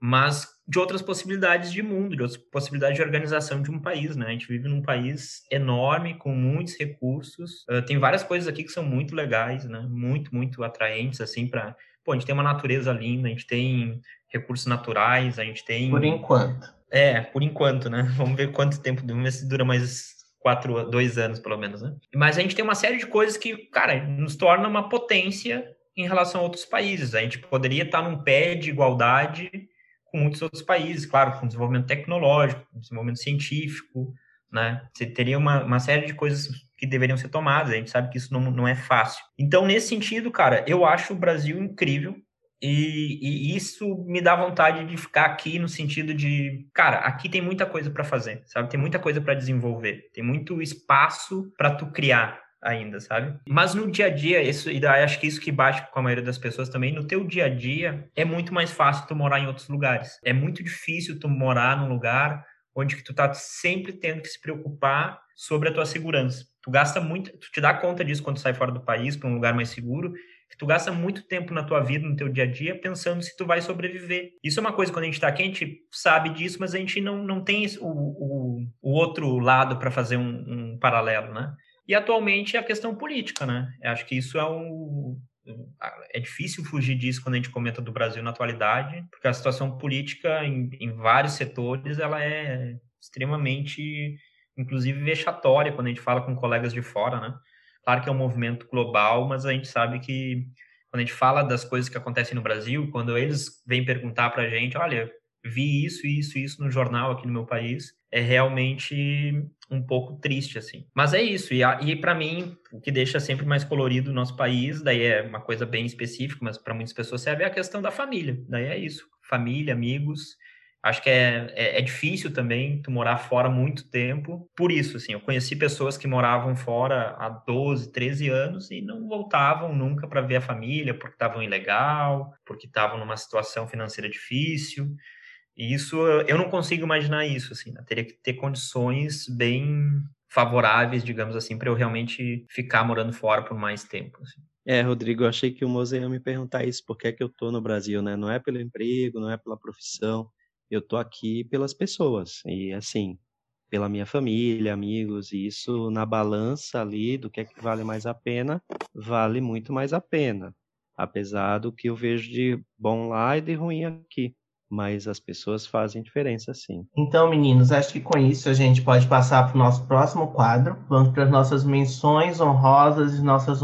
mas de outras possibilidades de mundo, de outras possibilidades de organização de um país, né? A gente vive num país enorme, com muitos recursos. Uh, tem várias coisas aqui que são muito legais, né? Muito, muito atraentes, assim, para... Pô, a gente tem uma natureza linda, a gente tem recursos naturais, a gente tem... Por enquanto. É, por enquanto, né? Vamos ver quanto tempo, vamos ver se dura mais quatro, dois anos, pelo menos, né? Mas a gente tem uma série de coisas que, cara, nos torna uma potência em relação a outros países. A gente poderia estar num pé de igualdade com muitos outros países, claro, com desenvolvimento tecnológico, desenvolvimento científico, né? Você teria uma, uma série de coisas que deveriam ser tomadas, a gente sabe que isso não, não é fácil. Então, nesse sentido, cara, eu acho o Brasil incrível, e, e, isso me dá vontade de ficar aqui no sentido de, cara, aqui tem muita coisa para fazer, sabe? Tem muita coisa para desenvolver, tem muito espaço para tu criar ainda, sabe? Mas no dia a dia, isso, e acho que isso que bate com a maioria das pessoas também, no teu dia a dia, é muito mais fácil tu morar em outros lugares. É muito difícil tu morar num lugar onde que tu tá sempre tendo que se preocupar sobre a tua segurança. Tu gasta muito, tu te dá conta disso quando sai fora do país para um lugar mais seguro, tu gasta muito tempo na tua vida, no teu dia a dia, pensando se tu vai sobreviver. Isso é uma coisa, quando a gente está aqui, a gente sabe disso, mas a gente não, não tem o, o, o outro lado para fazer um, um, paralelo, né? E atualmente é a questão política, né? Eu acho que isso é um... É difícil fugir disso quando a gente comenta do Brasil na atualidade, porque a situação política em, em vários setores, ela é extremamente, inclusive, vexatória quando a gente fala com colegas de fora, né? Claro que é um movimento global, mas a gente sabe que quando a gente fala das coisas que acontecem no Brasil, quando eles vêm perguntar para a gente, olha, vi isso, isso, isso no jornal aqui no meu país, é realmente um pouco triste, assim. Mas é isso, e, e para mim, o que deixa sempre mais colorido o nosso país, daí é uma coisa bem específica, mas para muitas pessoas serve, é a questão da família. Daí é isso, família, amigos, Acho que é, é, é, difícil também tu morar fora muito tempo. Por isso, assim, eu conheci pessoas que moravam fora há 12, 13 anos e não voltavam nunca para ver a família porque estavam ilegal, porque estavam numa situação financeira difícil. E isso, eu não consigo imaginar isso, assim, né? teria que ter condições bem favoráveis, digamos assim, para eu realmente ficar morando fora por mais tempo. Assim. É, Rodrigo, eu achei que o Moze ia me perguntar isso, por que é que eu tô no Brasil, né? Não é pelo emprego, não é pela profissão, eu tô aqui pelas pessoas e assim, pela minha família, amigos, e isso na balança ali do que é que vale mais a pena, vale muito mais a pena, apesar do que eu vejo de bom lá e de ruim aqui mas as pessoas fazem diferença sim. Então, meninos, acho que com isso a gente pode passar para o nosso próximo quadro. Vamos para as nossas menções honrosas e nossas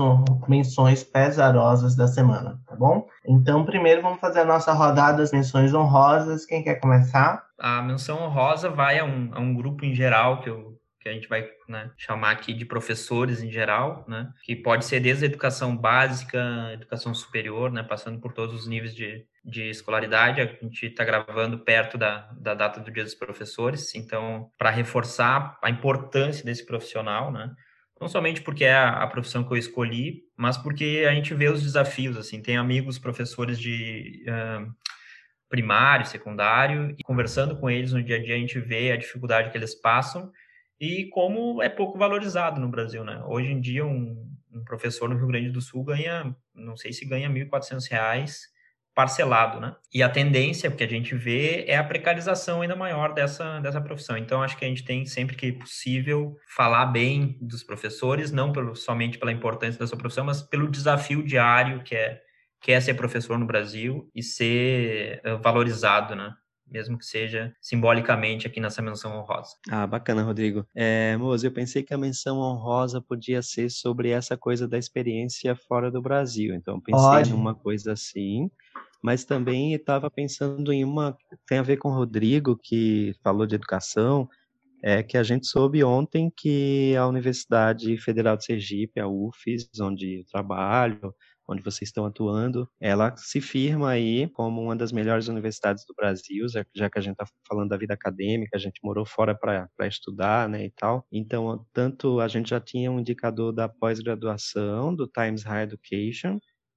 menções pesarosas da semana, tá bom? Então, primeiro vamos fazer a nossa rodada das menções honrosas. Quem quer começar? A menção honrosa vai a um, a um grupo em geral que eu que a gente vai né, chamar aqui de professores em geral, né, que pode ser desde a educação básica, educação superior, né, passando por todos os níveis de, de escolaridade. A gente está gravando perto da, da data do Dia dos Professores, então, para reforçar a importância desse profissional, né, não somente porque é a, profissão que eu escolhi, mas porque a gente vê os desafios, assim, tem amigos professores de... Uh, primário, secundário, e conversando com eles no dia a dia a gente vê a dificuldade que eles passam e como é pouco valorizado no Brasil, né? Hoje em dia, um, um professor no Rio Grande do Sul ganha, não sei se ganha R$ 1.400 parcelado, né? E a tendência que a gente vê é a precarização ainda maior dessa, dessa profissão. Então, acho que a gente tem sempre que possível falar bem dos professores, não pelo, somente pela importância da sua profissão, mas pelo desafio diário que é, que é ser professor no Brasil e ser uh, valorizado, né? Mesmo que seja simbolicamente aqui nessa menção honrosa. Ah, bacana, Rodrigo. É, eu pensei que a menção honrosa podia ser sobre essa coisa da experiência fora do Brasil. Então, pensei Pode. numa coisa assim, mas também estava pensando em uma tem a ver com o Rodrigo que falou de educação, é que a gente soube ontem que a Universidade Federal de Sergipe, a UFES, onde eu trabalho, onde vocês estão atuando, ela se firma aí como uma das melhores universidades do Brasil, já que a gente está falando da vida acadêmica, a gente morou fora para estudar, né, e tal. Então, tanto a gente já tinha um indicador da pós-graduação, do Times Higher Education,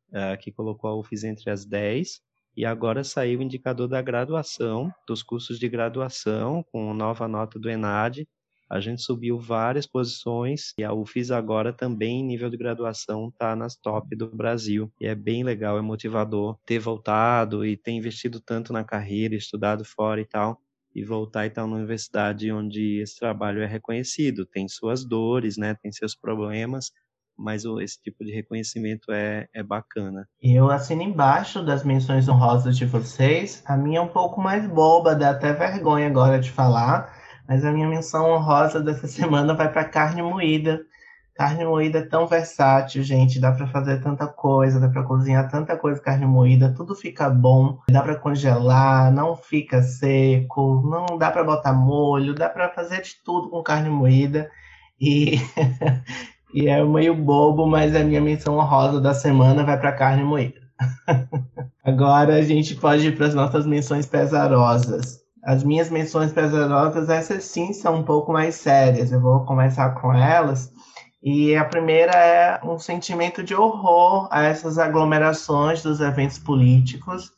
uh, que colocou a UFES entre as 10, e agora saiu o indicador da graduação, dos cursos de graduação, com nova nota do ENAD, a gente subiu várias posições e a UFIS agora também, em nível de graduação, está nas top do Brasil. E é bem legal, é motivador ter voltado e ter investido tanto na carreira, estudado fora e tal, e voltar e estar numa universidade onde esse trabalho é reconhecido. Tem suas dores, né? tem seus problemas, mas esse tipo de reconhecimento é, é bacana. Eu assino embaixo das menções honrosas de vocês. A minha é um pouco mais boba, dá até vergonha agora de falar mas a minha menção honrosa dessa semana vai para carne moída. Carne moída é tão versátil, gente. Dá para fazer tanta coisa, dá para cozinhar tanta coisa carne moída, tudo fica bom. Dá para congelar, não fica seco, não dá para botar molho, dá para fazer de tudo com carne moída. E, e é meio bobo, mas a minha menção honrosa da semana vai para carne moída. Agora a gente pode ir para as nossas menções pesarosas. As minhas menções pesarosas, essas sim são um pouco mais sérias. Eu vou começar com elas. E a primeira é um sentimento de horror a essas aglomerações dos eventos políticos.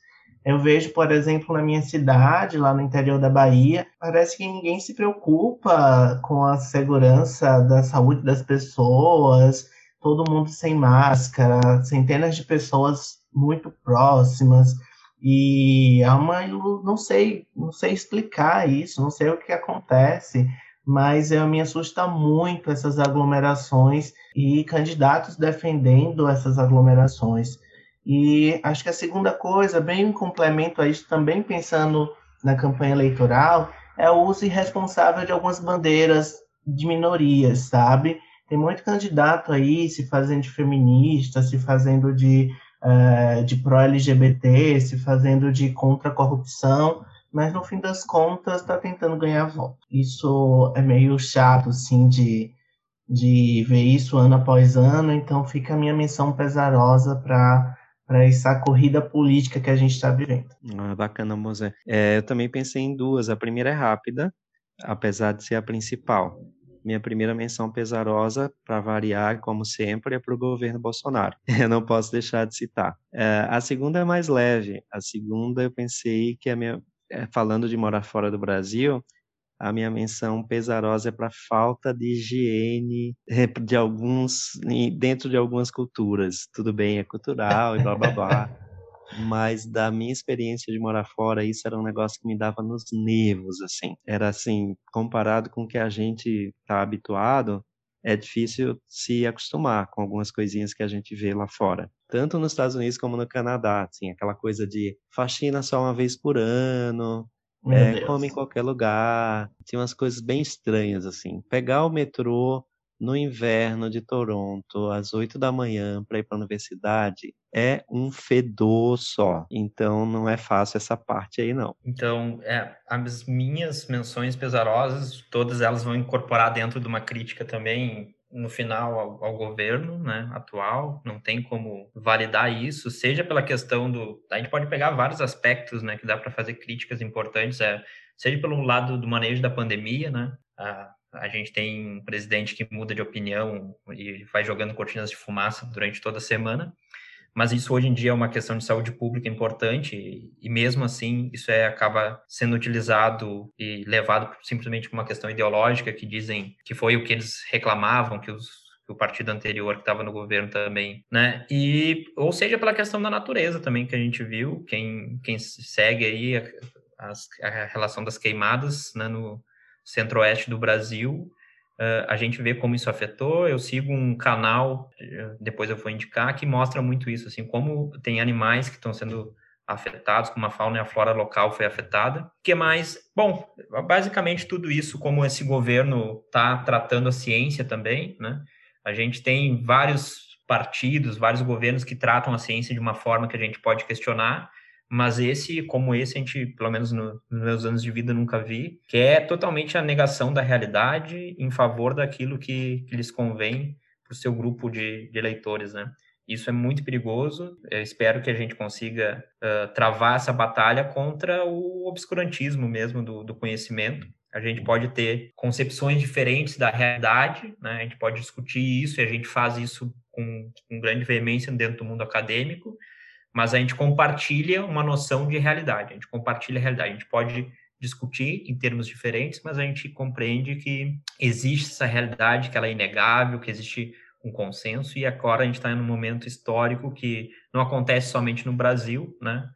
Eu vejo, por exemplo, na minha cidade, lá no interior da Bahia, parece que ninguém se preocupa com a segurança da saúde das pessoas, todo mundo sem máscara, centenas de pessoas muito próximas, e é uma não sei, não sei explicar isso, não sei o que acontece, mas eu, me assusta muito essas aglomerações e candidatos defendendo essas aglomerações. E acho que a segunda coisa, bem em complemento a isso, também pensando na campanha eleitoral, é o uso irresponsável de algumas bandeiras de minorias, sabe? Tem muito candidato aí se fazendo de feminista, se fazendo de uh, de pró-LGBT, se fazendo de contra-corrupção, mas no fim das contas está tentando ganhar voto. Isso é meio chato, assim, de, de ver isso ano após ano, então fica a minha menção pesarosa para para essa corrida política que a gente está vivendo. Ah, bacana, Mosé. É, eu também pensei em duas. A primeira é rápida, apesar de ser a principal minha primeira menção pesarosa, para variar, como sempre, é para o governo Bolsonaro. Eu não posso deixar de citar. É, a segunda é mais leve. A segunda eu pensei que a minha, é, falando de morar fora do Brasil, a minha menção pesarosa é para falta de higiene é, de alguns dentro de algumas culturas. Tudo bem, é cultural e blá blá blá. mas da minha experiência de morar fora, isso era um negócio que me dava nos nervos, assim. Era assim, comparado com o que a gente está habituado, é difícil se acostumar com algumas coisinhas que a gente vê lá fora. Tanto nos Estados Unidos como no Canadá, assim, aquela coisa de faxina só uma vez por ano, é, come em qualquer lugar. Tinha umas coisas bem estranhas, assim. Pegar o metrô no inverno de Toronto, às 8 da manhã, para ir para a universidade, é um fedor só. Então não é fácil essa parte aí, não. Então, é, as minhas menções pesarosas, todas elas vão incorporar dentro de uma crítica também no final ao, ao, governo né, atual, não tem como validar isso, seja pela questão do. A gente pode pegar vários aspectos né, que dá para fazer críticas importantes, é, seja pelo lado do manejo da pandemia, né, a, a gente tem um presidente que muda de opinião e vai jogando cortinas de fumaça durante toda a semana, mas isso hoje em dia é uma questão de saúde pública importante e, mesmo assim isso é, acaba sendo utilizado e levado simplesmente por uma questão ideológica que dizem que foi o que eles reclamavam, que os o partido anterior que estava no governo também, né? E ou seja pela questão da natureza também que a gente viu, quem quem segue aí a, a, a relação das queimadas, né, no, centro-oeste do Brasil. Uh, a gente vê como isso afetou. Eu sigo um canal, depois eu vou indicar, que mostra muito isso, assim, como tem animais que estão sendo afetados, como a fauna e a flora local foi afetada. O que mais? Bom, basicamente tudo isso, como esse governo está tratando a ciência também, né? A gente tem vários partidos, vários governos que tratam a ciência de uma forma que a gente pode questionar, mas esse, como esse, a gente, pelo menos no, nos meus anos de vida, nunca vi, que é totalmente a negação da realidade em favor daquilo que, que lhes convém para o seu grupo de, de, eleitores, né? Isso é muito perigoso. Eu espero que a gente consiga uh, travar essa batalha contra o obscurantismo mesmo do, do conhecimento. A gente pode ter concepções diferentes da realidade, né? a gente pode discutir isso e a gente faz isso com, com grande veemência dentro do mundo acadêmico, mas a gente compartilha uma noção de realidade, a gente compartilha a realidade, a gente pode discutir em termos diferentes, mas a gente compreende que existe essa realidade, que ela é inegável, que existe um consenso, e agora a gente está em um momento histórico que não acontece somente no Brasil, né?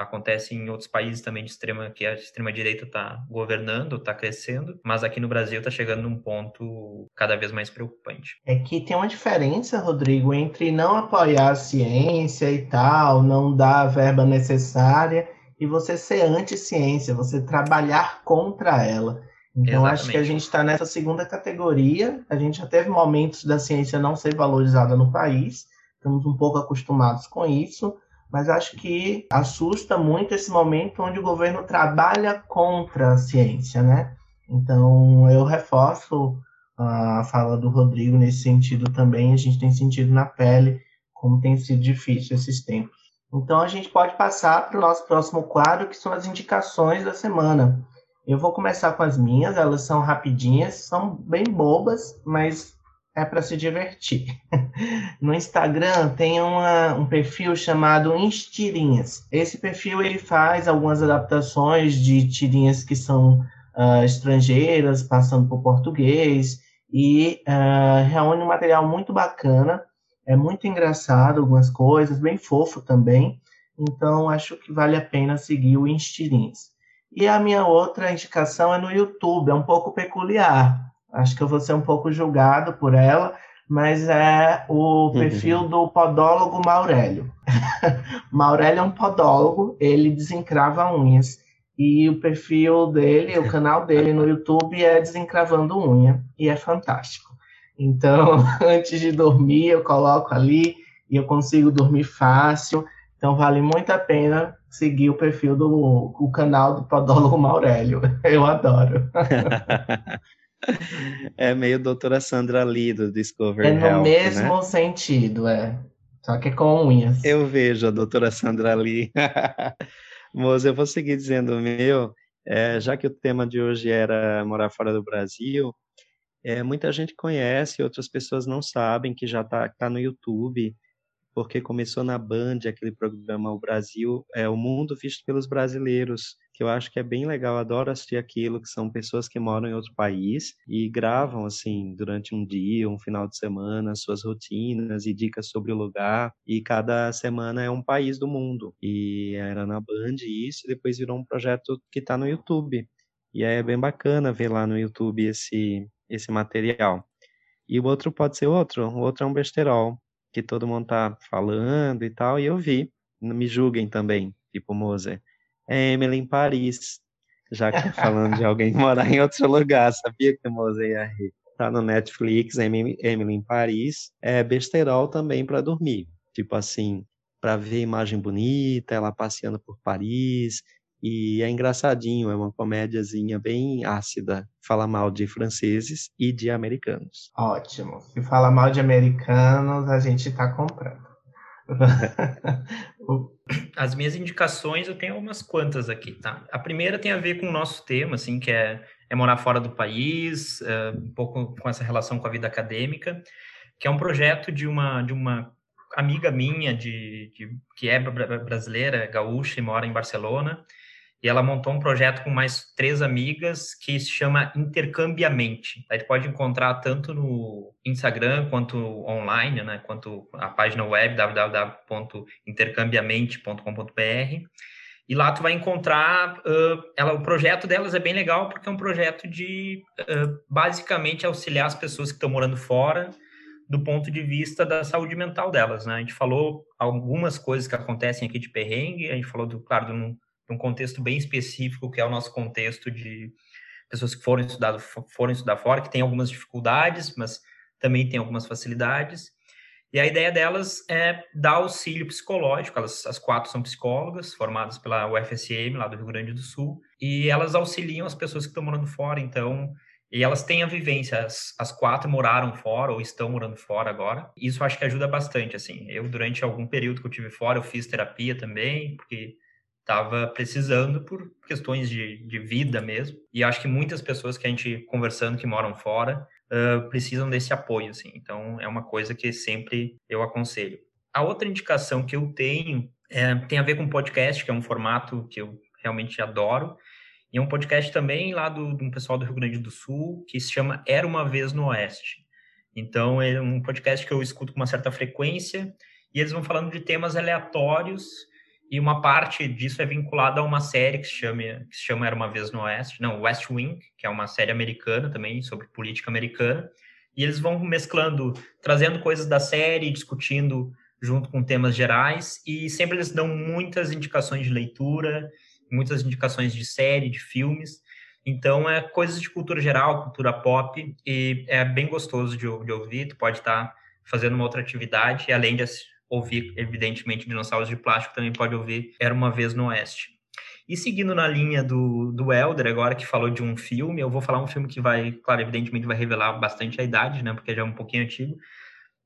Acontece em outros países também de extrema que a extrema direita está governando, está crescendo, mas aqui no Brasil está chegando num ponto cada vez mais preocupante. É que tem uma diferença, Rodrigo, entre não apoiar a ciência e tal, não dar a verba necessária e você ser anti-ciência, você trabalhar contra ela. Então, Exatamente. acho que a gente está nessa segunda categoria. A gente já teve momentos da ciência não ser valorizada no país, estamos um pouco acostumados com isso mas acho que assusta muito esse momento onde o governo trabalha contra a ciência, né? Então, eu reforço a fala do Rodrigo nesse sentido também, a gente tem sentido na pele como tem sido difícil esses tempos. Então, a gente pode passar para o nosso próximo quadro, que são as indicações da semana. Eu vou começar com as minhas, elas são rapidinhas, são bem bobas, mas é para se divertir. No Instagram tem uma, um perfil chamado Instirinhas. Esse perfil ele faz algumas adaptações de tirinhas que são uh, estrangeiras, passando por português, e uh, reúne um material muito bacana, é muito engraçado algumas coisas, bem fofo também, então acho que vale a pena seguir o Instirins. E a minha outra indicação é no YouTube, é um pouco peculiar, acho que eu vou ser um pouco julgado por ela, mas é o uhum. perfil do podólogo Maurélio. Maurélio é um podólogo, ele desencrava unhas. E o perfil dele, o canal dele no YouTube é Desencravando Unha, e é fantástico. Então, antes de dormir, eu coloco ali e eu consigo dormir fácil. Então, vale muito a pena seguir o perfil do o canal do Podólogo Maurélio. Eu adoro. É meio doutora Sandra Lee do Discovery É no Health, mesmo né? sentido, é. Só que é com unhas. Eu vejo a doutora Sandra Lee. Moça, eu vou seguir dizendo o meu, é, já que o tema de hoje era morar fora do Brasil, é, muita gente conhece, outras pessoas não sabem que já está tá no YouTube, porque começou na Band aquele programa O Brasil, é o mundo visto pelos brasileiros, que eu acho que é bem legal, adoro assistir aquilo, que são pessoas que moram em outro país e gravam, assim, durante um dia, um final de semana, suas rotinas e dicas sobre o lugar, e cada semana é um país do mundo. E era na Band isso, e depois virou um projeto que está no YouTube. E é bem bacana ver lá no YouTube esse, esse material. E o outro pode ser outro, o outro é um besterol, que todo mundo tá falando e tal, e eu vi, me julguem também, tipo Moser é Emily em Paris. Já que falando de alguém morar em outro lugar, sabia que o Moza ia rir. Tá no Netflix, Emily em Paris. É besterol também para dormir. Tipo assim, para ver imagem bonita, ela passeando por Paris. E é engraçadinho, é uma comédiazinha bem ácida. Fala mal de franceses e de americanos. Ótimo. Se fala mal de americanos, a gente tá comprando. As minhas indicações eu tenho umas quantas aqui, tá? A primeira tem a ver com o nosso tema, assim, que é, é morar fora do país, é, um pouco com essa relação com a vida acadêmica, que é um projeto de uma, de uma amiga minha de, de que é brasileira, gaúcha e mora em Barcelona, e ela montou um projeto com mais três amigas que se chama Intercambiamente. Aí pode encontrar tanto no Instagram quanto online, né, quanto a página web www.intercambiamente.com.br. E lá tu vai encontrar uh, ela, o projeto delas é bem legal porque é um projeto de uh, basicamente auxiliar as pessoas que estão morando fora do ponto de vista da saúde mental delas, né? A gente falou algumas coisas que acontecem aqui de perrengue, a gente falou do claro do um contexto bem específico, que é o nosso contexto de pessoas que foram estudar, foram estudar fora, que tem algumas dificuldades, mas também tem algumas facilidades. E a ideia delas é dar auxílio psicológico. Elas, as quatro são psicólogas, formadas pela UFSM, lá do Rio Grande do Sul, e elas auxiliam as pessoas que estão morando fora. Então, e elas têm a vivência. As, as quatro moraram fora ou estão morando fora agora. Isso acho que ajuda bastante. Assim, eu durante algum período que eu tive fora, eu fiz terapia também, porque estava precisando por questões de, de vida mesmo. E acho que muitas pessoas que a gente conversando que moram fora uh, precisam desse apoio, assim. Então, é uma coisa que sempre eu aconselho. A outra indicação que eu tenho é, tem a ver com podcast, que é um formato que eu realmente adoro. E é um podcast também lá do, um pessoal do Rio Grande do Sul, que se chama Era Uma Vez no Oeste. Então, é um podcast que eu escuto com uma certa frequência, e eles vão falando de temas aleatórios e uma parte disso é vinculada a uma série que se chama, que se chama Era Uma Vez no Oeste, não, West Wing, que é uma série americana também, sobre política americana. E eles vão mesclando, trazendo coisas da série, discutindo junto com temas gerais, e sempre eles dão muitas indicações de leitura, muitas indicações de série, de filmes. Então, é coisas de cultura geral, cultura pop, e é bem gostoso de, de ouvir. Tu pode estar fazendo uma outra atividade, além de ouvir, evidentemente, Dinossauros de Plástico, também pode ouvir Era Uma Vez no Oeste. E seguindo na linha do, do Elder, agora que falou de um filme, eu vou falar um filme que vai, claro, evidentemente vai revelar bastante a idade, né, porque já é um pouquinho antigo,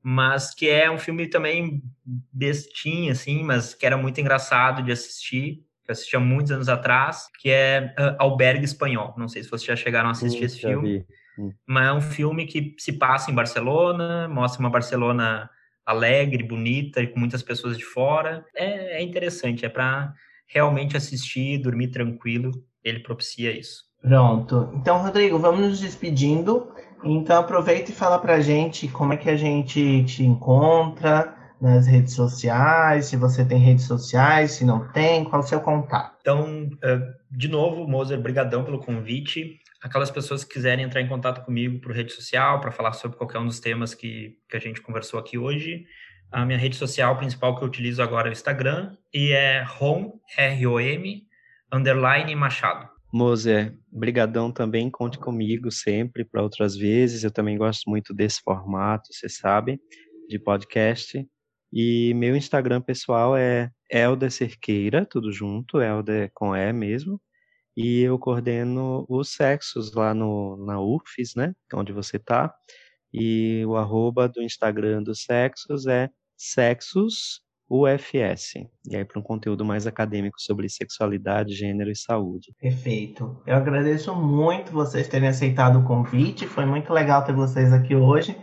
mas que é um filme também bestinho, assim, mas que era muito engraçado de assistir, que eu assisti há muitos anos atrás, que é uh, Albergue Espanhol. Não sei se vocês já chegaram a assistir esse filme, vi. Hum. mas é um filme que se passa em Barcelona, mostra uma Barcelona alegre, bonita e com muitas pessoas de fora. É, é interessante, é para realmente assistir, dormir tranquilo. Ele propicia isso. Pronto. Então, Rodrigo, vamos nos despedindo. Então aproveita e fala para a gente como é que a gente te encontra nas redes sociais, se você tem redes sociais, se não tem, qual é o seu contato? Então, eh, de novo, Moser, brigadão pelo convite. Aquelas pessoas que quiserem entrar em contato comigo por rede social para falar sobre qualquer um dos temas que, que a gente conversou aqui hoje, a minha rede social principal que eu utilizo agora é o Instagram e é rom, R-O-M, underline Machado. Moser, brigadão também, conte comigo sempre para outras vezes. Eu também gosto muito desse formato, você sabe, de podcast. E meu Instagram pessoal é Elder Cerqueira, tudo junto, Elder com E mesmo. E eu coordeno os sexos lá no, na UFES, né, onde você tá. E o arroba do Instagram dos sexos é sexos UFS. E aí para um conteúdo mais acadêmico sobre sexualidade, gênero e saúde. Perfeito. Eu agradeço muito vocês terem aceitado o convite. Foi muito legal ter vocês aqui hoje.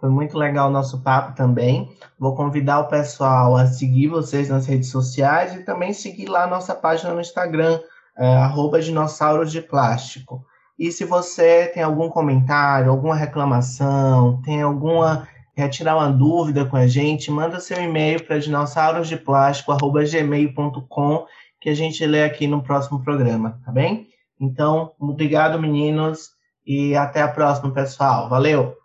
Foi muito legal o nosso papo também. Vou convidar o pessoal a seguir vocês nas redes sociais e também seguir lá a nossa página no Instagram, é, dinossauros de plástico. E se você tem algum comentário, alguma reclamação, tem alguma quer tirar uma dúvida com a gente, manda seu e-mail para dinossaurodeplástico.gmail.com que a gente lê aqui no próximo programa, tá bem? Então, obrigado, meninos, e até a próxima, pessoal. Valeu!